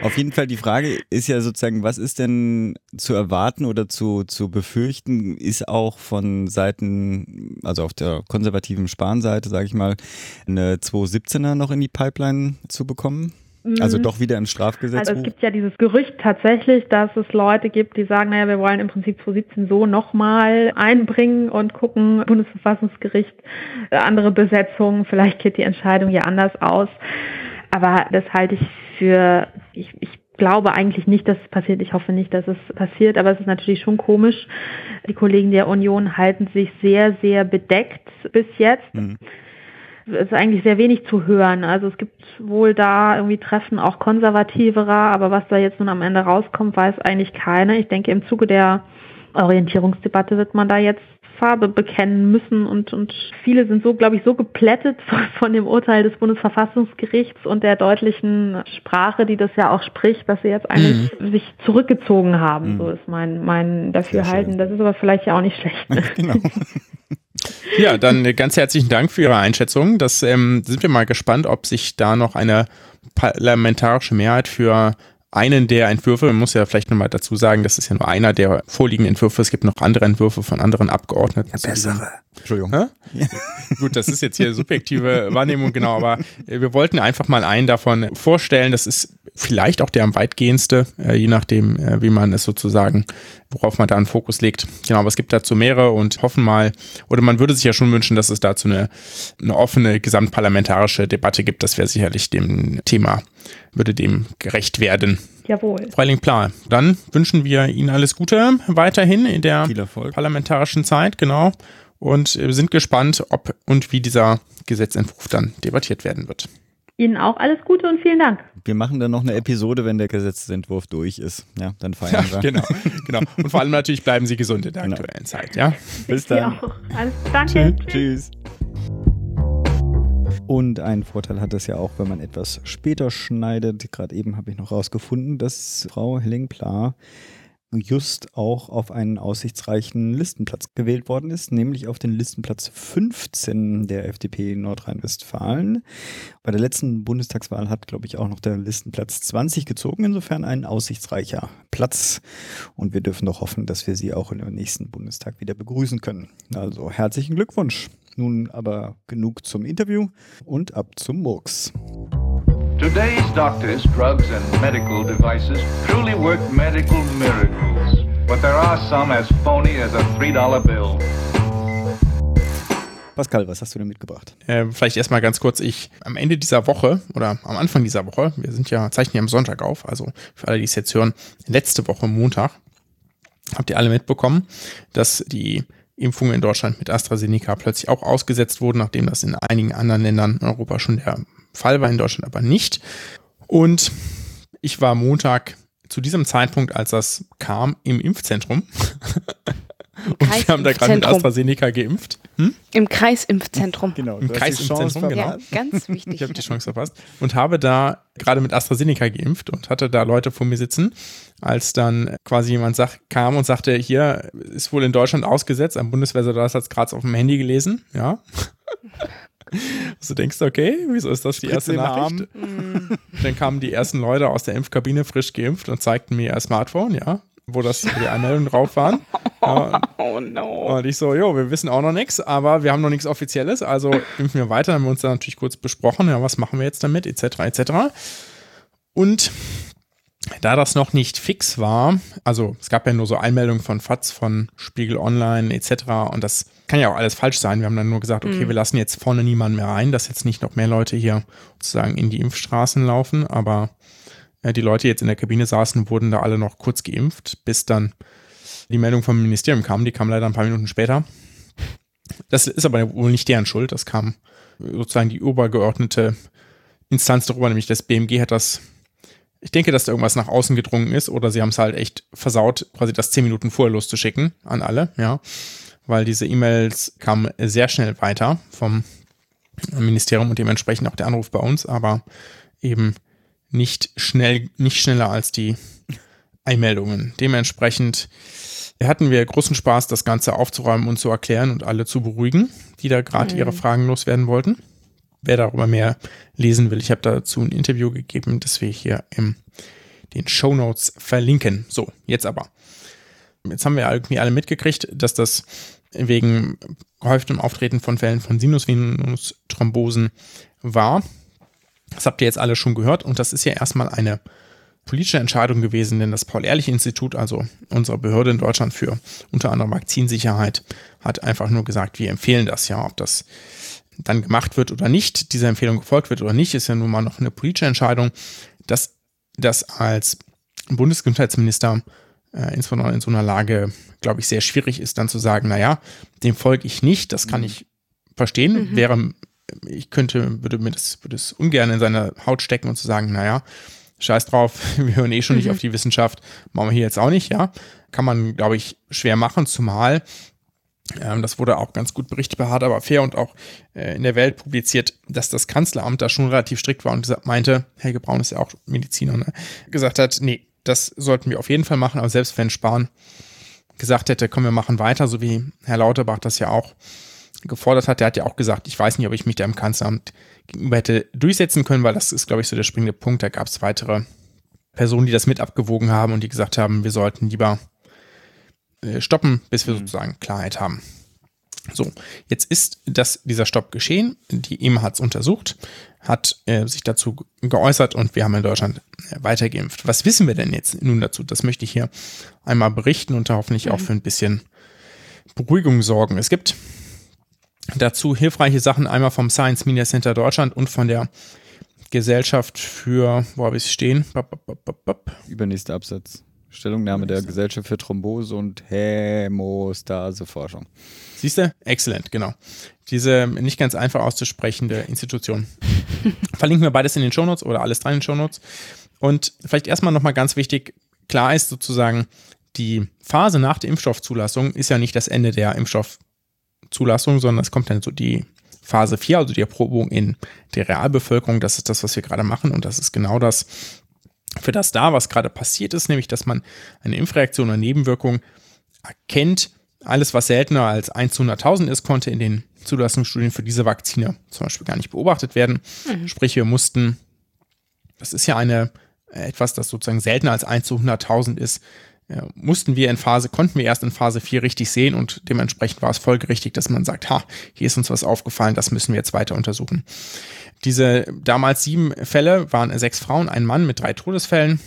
Auf jeden Fall die Frage ist ja sozusagen, was ist denn zu erwarten oder zu, zu befürchten, ist auch von Seiten, also auf der konservativen Spanseite, sage ich mal, eine 217er noch in die Pipeline zu bekommen? Also mhm. doch wieder im Strafgesetz. Also es gibt ja dieses Gerücht tatsächlich, dass es Leute gibt, die sagen, naja, wir wollen im Prinzip 2017 so nochmal einbringen und gucken, Bundesverfassungsgericht, äh, andere Besetzungen, vielleicht geht die Entscheidung ja anders aus. Aber das halte ich für, ich, ich glaube eigentlich nicht, dass es passiert. Ich hoffe nicht, dass es passiert, aber es ist natürlich schon komisch. Die Kollegen der Union halten sich sehr, sehr bedeckt bis jetzt. Mhm ist eigentlich sehr wenig zu hören. Also es gibt wohl da irgendwie Treffen auch konservativerer, aber was da jetzt nun am Ende rauskommt, weiß eigentlich keiner. Ich denke, im Zuge der Orientierungsdebatte wird man da jetzt Farbe bekennen müssen und, und viele sind so, glaube ich, so geplättet von dem Urteil des Bundesverfassungsgerichts und der deutlichen Sprache, die das ja auch spricht, dass sie jetzt eigentlich mhm. sich zurückgezogen haben. Mhm. So ist mein, mein Dafürhalten. Das ist aber vielleicht ja auch nicht schlecht. genau. Ja, dann ganz herzlichen Dank für Ihre Einschätzung. Das ähm, sind wir mal gespannt, ob sich da noch eine parlamentarische Mehrheit für einen der Entwürfe, man muss ja vielleicht nochmal dazu sagen, das ist ja nur einer der vorliegenden Entwürfe, es gibt noch andere Entwürfe von anderen Abgeordneten. Ja, bessere. Entschuldigung. Ja. Gut, das ist jetzt hier subjektive Wahrnehmung, genau, aber äh, wir wollten einfach mal einen davon vorstellen, das ist vielleicht auch der am weitgehendste, äh, je nachdem, äh, wie man es sozusagen, worauf man da einen Fokus legt. Genau, aber es gibt dazu mehrere und hoffen mal, oder man würde sich ja schon wünschen, dass es dazu eine, eine offene gesamtparlamentarische Debatte gibt. Das wäre sicherlich dem Thema, würde dem gerecht werden. Jawohl. Freiling Pla. Dann wünschen wir Ihnen alles Gute weiterhin in der parlamentarischen Zeit, genau. Und wir sind gespannt, ob und wie dieser Gesetzentwurf dann debattiert werden wird. Ihnen auch alles Gute und vielen Dank. Wir machen dann noch eine Episode, wenn der Gesetzentwurf durch ist. Ja, dann feiern wir. genau, genau. Und vor allem natürlich bleiben Sie gesund in der genau. aktuellen Zeit. Ja? Bis dann. Alles, danke. Tschüss. Und einen Vorteil hat es ja auch, wenn man etwas später schneidet. Gerade eben habe ich noch rausgefunden, dass Frau Helling-Pla just auch auf einen aussichtsreichen Listenplatz gewählt worden ist, nämlich auf den Listenplatz 15 der FDP Nordrhein-Westfalen. Bei der letzten Bundestagswahl hat, glaube ich, auch noch der Listenplatz 20 gezogen, insofern ein aussichtsreicher Platz. Und wir dürfen doch hoffen, dass wir sie auch in im nächsten Bundestag wieder begrüßen können. Also herzlichen Glückwunsch. Nun aber genug zum Interview und ab zum Murks. Today's doctors, drugs, and medical devices truly work medical miracles. But there are some as phony as a $3 bill. Pascal, was hast du denn mitgebracht? Äh, vielleicht erstmal ganz kurz, ich am Ende dieser Woche oder am Anfang dieser Woche, wir sind ja, zeichnen ja am Sonntag auf, also für alle, die es jetzt hören, letzte Woche Montag, habt ihr alle mitbekommen, dass die Impfungen in Deutschland mit AstraZeneca plötzlich auch ausgesetzt wurden, nachdem das in einigen anderen Ländern in Europa schon der Fall war in Deutschland aber nicht. Und ich war Montag zu diesem Zeitpunkt, als das kam, im Impfzentrum. Im Und wir haben da gerade mit. AstraZeneca geimpft. Im Kreisimpfzentrum. Genau, Im Kreisimpfzentrum, genau. Ja, ganz wichtig. Ich habe die Chance verpasst und habe da gerade mit AstraZeneca geimpft und hatte da Leute vor mir sitzen, als dann quasi jemand sag, kam und sagte, hier ist wohl in Deutschland ausgesetzt, ein Bundeswehrsoldat hat es gerade auf dem Handy gelesen, ja. Also denkst du, okay, wieso ist das die erste Nachricht? Dann kamen die ersten Leute aus der Impfkabine frisch geimpft und zeigten mir ihr Smartphone, ja, wo das die Anmeldungen drauf waren. Ja, Oh no. und ich so, jo, wir wissen auch noch nichts, aber wir haben noch nichts Offizielles, also impfen wir weiter. Dann haben wir uns dann natürlich kurz besprochen, ja, was machen wir jetzt damit, etc., etc. Und da das noch nicht fix war, also es gab ja nur so Einmeldungen von FATS, von Spiegel Online, etc. Und das kann ja auch alles falsch sein. Wir haben dann nur gesagt, okay, wir lassen jetzt vorne niemanden mehr rein, dass jetzt nicht noch mehr Leute hier sozusagen in die Impfstraßen laufen, aber äh, die Leute die jetzt in der Kabine saßen, wurden da alle noch kurz geimpft, bis dann die Meldung vom Ministerium kam. Die kam leider ein paar Minuten später. Das ist aber wohl nicht deren Schuld. Das kam sozusagen die übergeordnete Instanz darüber, nämlich das BMG hat das. Ich denke, dass da irgendwas nach außen gedrungen ist oder sie haben es halt echt versaut, quasi das zehn Minuten vorher loszuschicken an alle, ja. Weil diese E-Mails kamen sehr schnell weiter vom Ministerium und dementsprechend auch der Anruf bei uns, aber eben nicht schnell, nicht schneller als die Einmeldungen. Dementsprechend hatten wir großen Spaß, das Ganze aufzuräumen und zu erklären und alle zu beruhigen, die da gerade ihre Fragen loswerden wollten. Wer darüber mehr lesen will, ich habe dazu ein Interview gegeben, das wir hier in den Show Notes verlinken. So, jetzt aber. Jetzt haben wir irgendwie alle mitgekriegt, dass das wegen gehäuftem Auftreten von Fällen von Sinusvenusthrombosen war. Das habt ihr jetzt alle schon gehört und das ist ja erstmal eine politische Entscheidung gewesen, denn das Paul-Ehrlich-Institut, also unsere Behörde in Deutschland für unter anderem Vakzinsicherheit, hat einfach nur gesagt, wir empfehlen das ja, ob das dann gemacht wird oder nicht, dieser Empfehlung gefolgt wird oder nicht, ist ja nun mal noch eine politische Entscheidung, dass das als Bundesgesundheitsminister äh, insbesondere in so einer Lage, glaube ich, sehr schwierig ist, dann zu sagen, naja, dem folge ich nicht, das kann ich verstehen, wäre, ich könnte, würde mir das, würde es ungern in seine Haut stecken und zu sagen, naja, scheiß drauf, wir hören eh schon nicht auf die Wissenschaft, machen wir hier jetzt auch nicht, ja. Kann man, glaube ich, schwer machen, zumal ähm, das wurde auch ganz gut berichtet bei Hard aber fair und auch äh, in der Welt publiziert, dass das Kanzleramt da schon relativ strikt war und meinte, Helge Braun ist ja auch Mediziner, ne? gesagt hat, nee, das sollten wir auf jeden Fall machen, aber selbst wenn Spahn gesagt hätte, komm, wir machen weiter, so wie Herr Lauterbach das ja auch gefordert hat, der hat ja auch gesagt, ich weiß nicht, ob ich mich da im Kanzleramt gegenüber hätte durchsetzen können, weil das ist, glaube ich, so der springende Punkt. Da gab es weitere Personen, die das mit abgewogen haben und die gesagt haben, wir sollten lieber stoppen, bis wir sozusagen Klarheit haben. So, jetzt ist das, dieser Stopp geschehen. Die EMA hat es untersucht, hat äh, sich dazu geäußert und wir haben in Deutschland äh, weitergeimpft. Was wissen wir denn jetzt nun dazu? Das möchte ich hier einmal berichten und da hoffentlich auch für ein bisschen Beruhigung sorgen. Es gibt dazu hilfreiche Sachen einmal vom Science Media Center Deutschland und von der Gesellschaft für, wo habe ich es stehen? Bap, bap, bap. Übernächster Absatz. Stellungnahme der Gesellschaft für Thrombose und Hämostaseforschung. Siehst du? Exzellent, genau. Diese nicht ganz einfach auszusprechende Institution. Verlinken wir beides in den Shownotes oder alles dran in den Shownotes. Und vielleicht erstmal nochmal ganz wichtig, klar ist sozusagen, die Phase nach der Impfstoffzulassung ist ja nicht das Ende der Impfstoffzulassung, sondern es kommt dann so die Phase 4, also die Erprobung in der Realbevölkerung. Das ist das, was wir gerade machen und das ist genau das, für das da, was gerade passiert ist, nämlich dass man eine Impfreaktion oder Nebenwirkung erkennt. Alles, was seltener als 1 zu 100.000 ist, konnte in den Zulassungsstudien für diese Vakzine zum Beispiel gar nicht beobachtet werden. Sprich, wir mussten, das ist ja eine, äh, etwas, das sozusagen seltener als 1 zu 100.000 ist, äh, mussten wir in Phase, konnten wir erst in Phase 4 richtig sehen und dementsprechend war es folgerichtig, dass man sagt, ha, hier ist uns was aufgefallen, das müssen wir jetzt weiter untersuchen. Diese damals sieben Fälle waren sechs Frauen, ein Mann mit drei Todesfällen.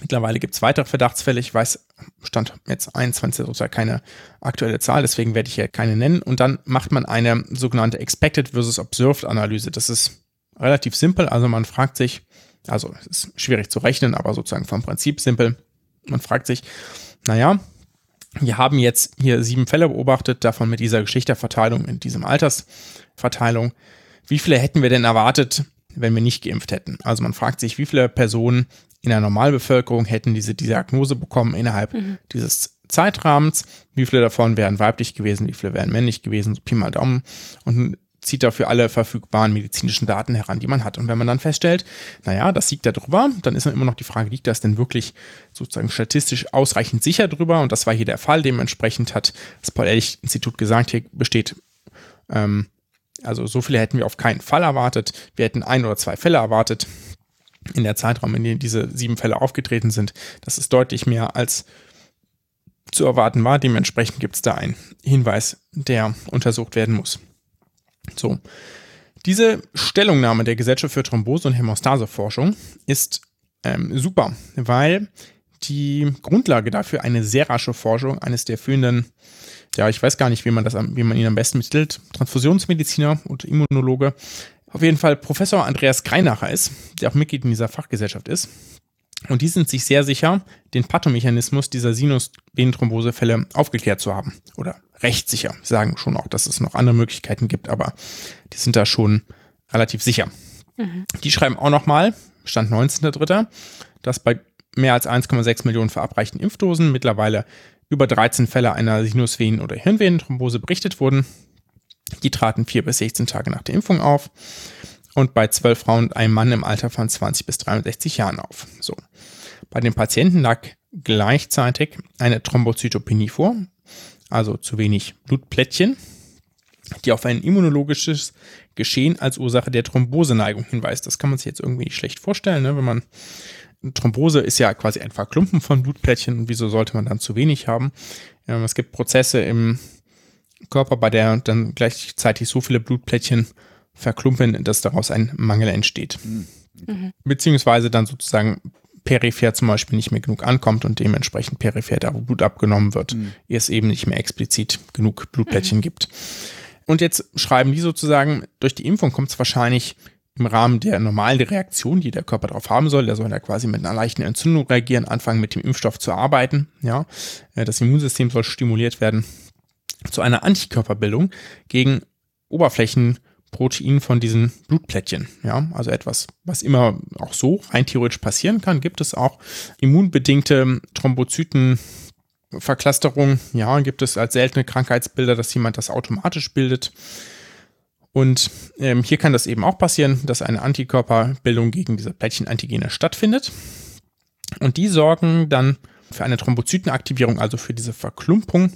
Mittlerweile gibt es weitere Verdachtsfälle. Ich weiß, stand jetzt 21, sozusagen keine aktuelle Zahl, deswegen werde ich hier keine nennen. Und dann macht man eine sogenannte Expected versus Observed Analyse. Das ist relativ simpel. Also man fragt sich, also es ist schwierig zu rechnen, aber sozusagen vom Prinzip simpel. Man fragt sich, naja, wir haben jetzt hier sieben Fälle beobachtet, davon mit dieser Geschlechterverteilung in diesem Altersverteilung. Wie viele hätten wir denn erwartet, wenn wir nicht geimpft hätten? Also man fragt sich, wie viele Personen in der Normalbevölkerung hätten diese Diagnose bekommen innerhalb dieses Zeitrahmens, wie viele davon wären weiblich gewesen, wie viele wären männlich gewesen, so Pi mal Daumen und zieht dafür alle verfügbaren medizinischen Daten heran, die man hat. Und wenn man dann feststellt, naja, das liegt da drüber, dann ist dann immer noch die Frage, liegt das denn wirklich sozusagen statistisch ausreichend sicher drüber? Und das war hier der Fall. Dementsprechend hat das Paul-Ehrlich-Institut gesagt, hier besteht, ähm, also so viele hätten wir auf keinen Fall erwartet. Wir hätten ein oder zwei Fälle erwartet in der Zeitraum, in dem diese sieben Fälle aufgetreten sind. Das ist deutlich mehr als zu erwarten war. Dementsprechend gibt es da einen Hinweis, der untersucht werden muss. So. Diese Stellungnahme der Gesellschaft für Thrombose- und Hämostaseforschung ist ähm, super, weil die Grundlage dafür eine sehr rasche Forschung eines der führenden, ja, ich weiß gar nicht, wie man das, wie man ihn am besten mittelt, Transfusionsmediziner und Immunologe, auf jeden Fall Professor Andreas Greinacher ist, der auch Mitglied in dieser Fachgesellschaft ist. Und die sind sich sehr sicher, den Pathomechanismus dieser Sinusvenenthrombosefälle aufgeklärt zu haben. Oder recht sicher. Sie sagen schon auch, dass es noch andere Möglichkeiten gibt, aber die sind da schon relativ sicher. Mhm. Die schreiben auch nochmal, Stand 19.3., dass bei mehr als 1,6 Millionen verabreichten Impfdosen mittlerweile über 13 Fälle einer Sinusvenen- oder Hirnvenenthrombose berichtet wurden. Die traten vier bis 16 Tage nach der Impfung auf und bei 12 Frauen und einem Mann im Alter von 20 bis 63 Jahren auf. So. Bei den Patienten lag gleichzeitig eine Thrombozytopenie vor, also zu wenig Blutplättchen, die auf ein immunologisches Geschehen als Ursache der Thromboseneigung hinweist. Das kann man sich jetzt irgendwie nicht schlecht vorstellen, ne? wenn man Thrombose ist ja quasi ein Verklumpen von Blutplättchen und wieso sollte man dann zu wenig haben? Ähm, es gibt Prozesse im Körper, bei der dann gleichzeitig so viele Blutplättchen verklumpen, dass daraus ein Mangel entsteht. Mhm. Beziehungsweise dann sozusagen peripher zum Beispiel nicht mehr genug ankommt und dementsprechend peripher da, wo Blut abgenommen wird, mhm. es eben nicht mehr explizit genug Blutplättchen mhm. gibt. Und jetzt schreiben die sozusagen, durch die Impfung kommt es wahrscheinlich im Rahmen der normalen Reaktion, die der Körper darauf haben soll, der soll ja quasi mit einer leichten Entzündung reagieren, anfangen mit dem Impfstoff zu arbeiten, ja, äh, das Immunsystem soll stimuliert werden zu einer Antikörperbildung gegen Oberflächen Protein von diesen Blutplättchen. Ja, also etwas, was immer auch so rein theoretisch passieren kann, gibt es auch immunbedingte Thrombozytenverklasterung. Ja, gibt es als seltene Krankheitsbilder, dass jemand das automatisch bildet. Und ähm, hier kann das eben auch passieren, dass eine Antikörperbildung gegen diese Plättchenantigene stattfindet. Und die sorgen dann für eine Thrombozytenaktivierung, also für diese Verklumpung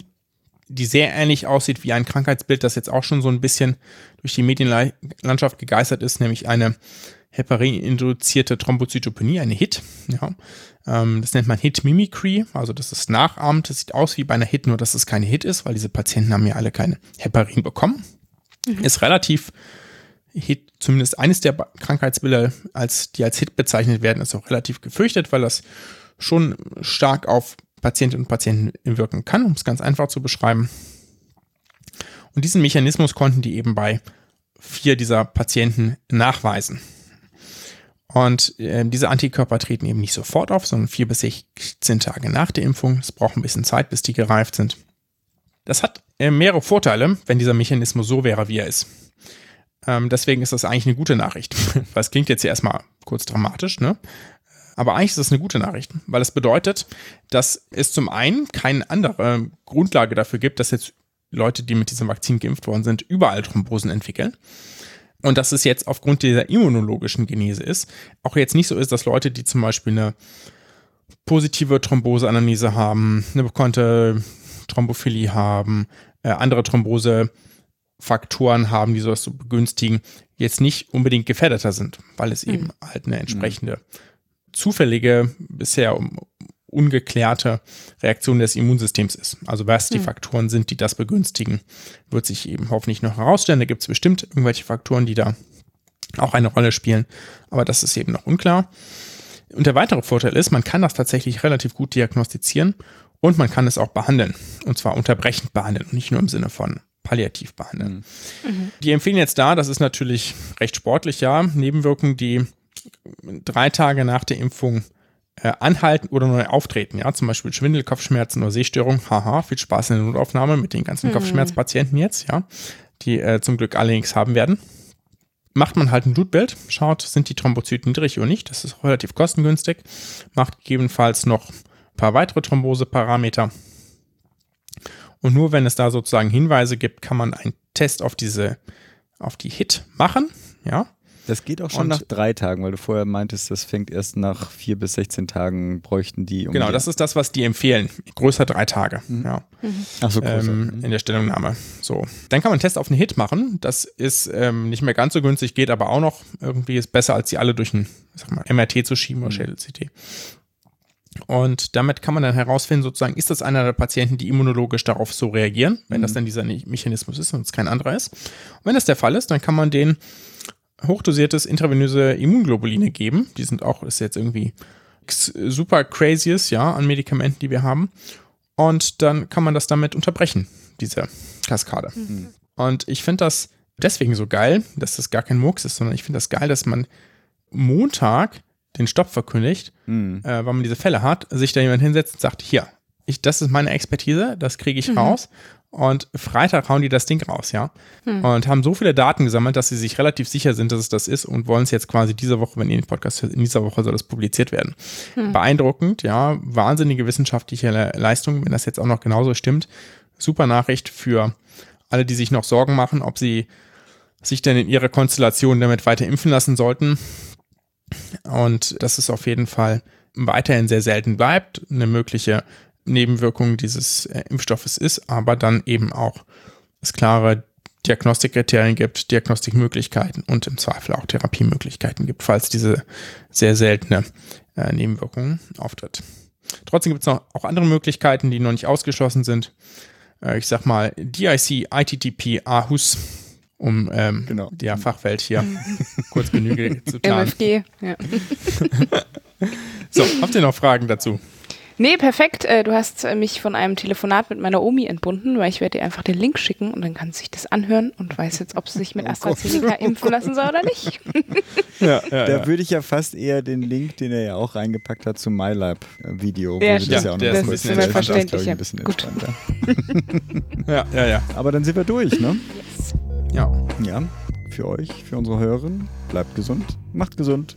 die sehr ähnlich aussieht wie ein Krankheitsbild, das jetzt auch schon so ein bisschen durch die Medienlandschaft gegeistert ist, nämlich eine Heparin-induzierte Thrombozytopenie, eine HIT. Ja. Ähm, das nennt man HIT-Mimicry, also das ist nachahmt. Das sieht aus wie bei einer HIT, nur dass es keine HIT ist, weil diese Patienten haben ja alle keine Heparin bekommen. Mhm. Ist relativ HIT, zumindest eines der Krankheitsbilder, als, die als HIT bezeichnet werden, ist auch relativ gefürchtet, weil das schon stark auf Patientinnen und Patienten wirken kann, um es ganz einfach zu beschreiben. Und diesen Mechanismus konnten die eben bei vier dieser Patienten nachweisen. Und äh, diese Antikörper treten eben nicht sofort auf, sondern vier bis 16 Tage nach der Impfung. Es braucht ein bisschen Zeit, bis die gereift sind. Das hat äh, mehrere Vorteile, wenn dieser Mechanismus so wäre, wie er ist. Ähm, deswegen ist das eigentlich eine gute Nachricht. Es klingt jetzt ja erstmal kurz dramatisch, ne? Aber eigentlich ist das eine gute Nachricht, weil es bedeutet, dass es zum einen keine andere Grundlage dafür gibt, dass jetzt Leute, die mit diesem Vakzin geimpft worden sind, überall Thrombosen entwickeln. Und dass es jetzt aufgrund dieser immunologischen Genese ist, auch jetzt nicht so ist, dass Leute, die zum Beispiel eine positive Thromboseanalyse haben, eine bekannte Thrombophilie haben, äh, andere Thrombosefaktoren haben, die sowas so begünstigen, jetzt nicht unbedingt gefährdeter sind, weil es mhm. eben halt eine entsprechende mhm zufällige, bisher ungeklärte Reaktion des Immunsystems ist. Also was die hm. Faktoren sind, die das begünstigen, wird sich eben hoffentlich noch herausstellen. Da gibt es bestimmt irgendwelche Faktoren, die da auch eine Rolle spielen, aber das ist eben noch unklar. Und der weitere Vorteil ist, man kann das tatsächlich relativ gut diagnostizieren und man kann es auch behandeln. Und zwar unterbrechend behandeln und nicht nur im Sinne von palliativ behandeln. Mhm. Die empfehlen jetzt da, das ist natürlich recht sportlich, ja, Nebenwirkungen, die drei Tage nach der Impfung äh, anhalten oder neu auftreten. Ja, zum Beispiel Schwindel, Kopfschmerzen oder Sehstörung. Haha, viel Spaß in der Notaufnahme mit den ganzen mhm. Kopfschmerzpatienten jetzt, ja, die äh, zum Glück alle nichts haben werden. Macht man halt ein Blutbild, schaut, sind die Thrombozyten niedrig oder nicht. Das ist relativ kostengünstig. Macht gegebenenfalls noch ein paar weitere Thromboseparameter. Und nur wenn es da sozusagen Hinweise gibt, kann man einen Test auf diese, auf die Hit machen. Ja. Das geht auch schon Und- nach drei Tagen, weil du vorher meintest, das fängt erst nach vier bis 16 Tagen bräuchten die. Um Genau, die- das ist das, was die empfehlen. Größer drei Tage. Ja. Ach so, ähm, in der Stellungnahme. So. Dann kann man einen Test auf einen Hit machen. Das ist ähm, nicht mehr ganz so günstig, geht aber auch noch. Irgendwie ist besser, als die alle durch ein sag mal, MRT zu schieben oder Schädel-CT. Und damit kann man dann herausfinden, sozusagen, ist das einer der Patienten, die immunologisch darauf so reagieren, wenn das dann dieser Mechanismus ist und es kein anderer ist. Und wenn das der Fall ist, dann kann man den hochdosiertes intravenöse Immunglobuline geben. Die sind auch, ist jetzt irgendwie super crazyes, ja, an Medikamenten, die wir haben. Und dann kann man das damit unterbrechen, diese Kaskade. Und ich finde das deswegen so geil, dass das gar kein Murks ist, sondern ich finde das geil, dass man Montag den Stopp verkündigt, Hm. äh, weil man diese Fälle hat, sich da jemand hinsetzt und sagt, hier, ich, das ist meine Expertise, das kriege ich raus. Und Freitag hauen die das Ding raus, ja. Und haben so viele Daten gesammelt, dass sie sich relativ sicher sind, dass es das ist und wollen es jetzt quasi diese Woche, wenn ihr den Podcast hört, in dieser Woche soll das publiziert werden. Beeindruckend, ja. Wahnsinnige wissenschaftliche Le Leistung, wenn das jetzt auch noch genauso stimmt. Super Nachricht für alle, die sich noch Sorgen machen, ob sie sich denn in ihrer Konstellation damit weiter impfen lassen sollten. Und dass es auf jeden Fall weiterhin sehr selten bleibt, eine mögliche Nebenwirkung dieses äh, Impfstoffes ist, aber dann eben auch es klare Diagnostikkriterien gibt, Diagnostikmöglichkeiten und im Zweifel auch Therapiemöglichkeiten gibt, falls diese sehr seltene äh, Nebenwirkung auftritt. Trotzdem gibt es noch auch andere Möglichkeiten, die noch nicht ausgeschlossen sind. Äh, ich sag mal DIC, ITTP, AHUS, um ähm, Genau. der Fachwelt hier kurz Genüge zu tun. MFG, ja. So, habt ihr noch Fragen dazu? Nee, perfekt. Äh, Du hast äh, mich von einem Telefonat mit meiner Omi entbunden, weil ich werde ihr einfach den Link schicken und dann kann sie sich das anhören und weiß jetzt, ob sie sich mit AstraZeneca impfen lassen soll oder nicht. Ja, ja, Da würde ich ja fast eher den Link, den er ja auch reingepackt hat, zum MyLab-Video. Ja, stimmt. ja auch noch Der ist kurz glaub ich, Ein bisschen Gut. ja, ja, ja. Aber dann sind wir durch, ne? ja. Ja, für euch, für unsere Hörerinnen. Bleibt gesund, macht gesund.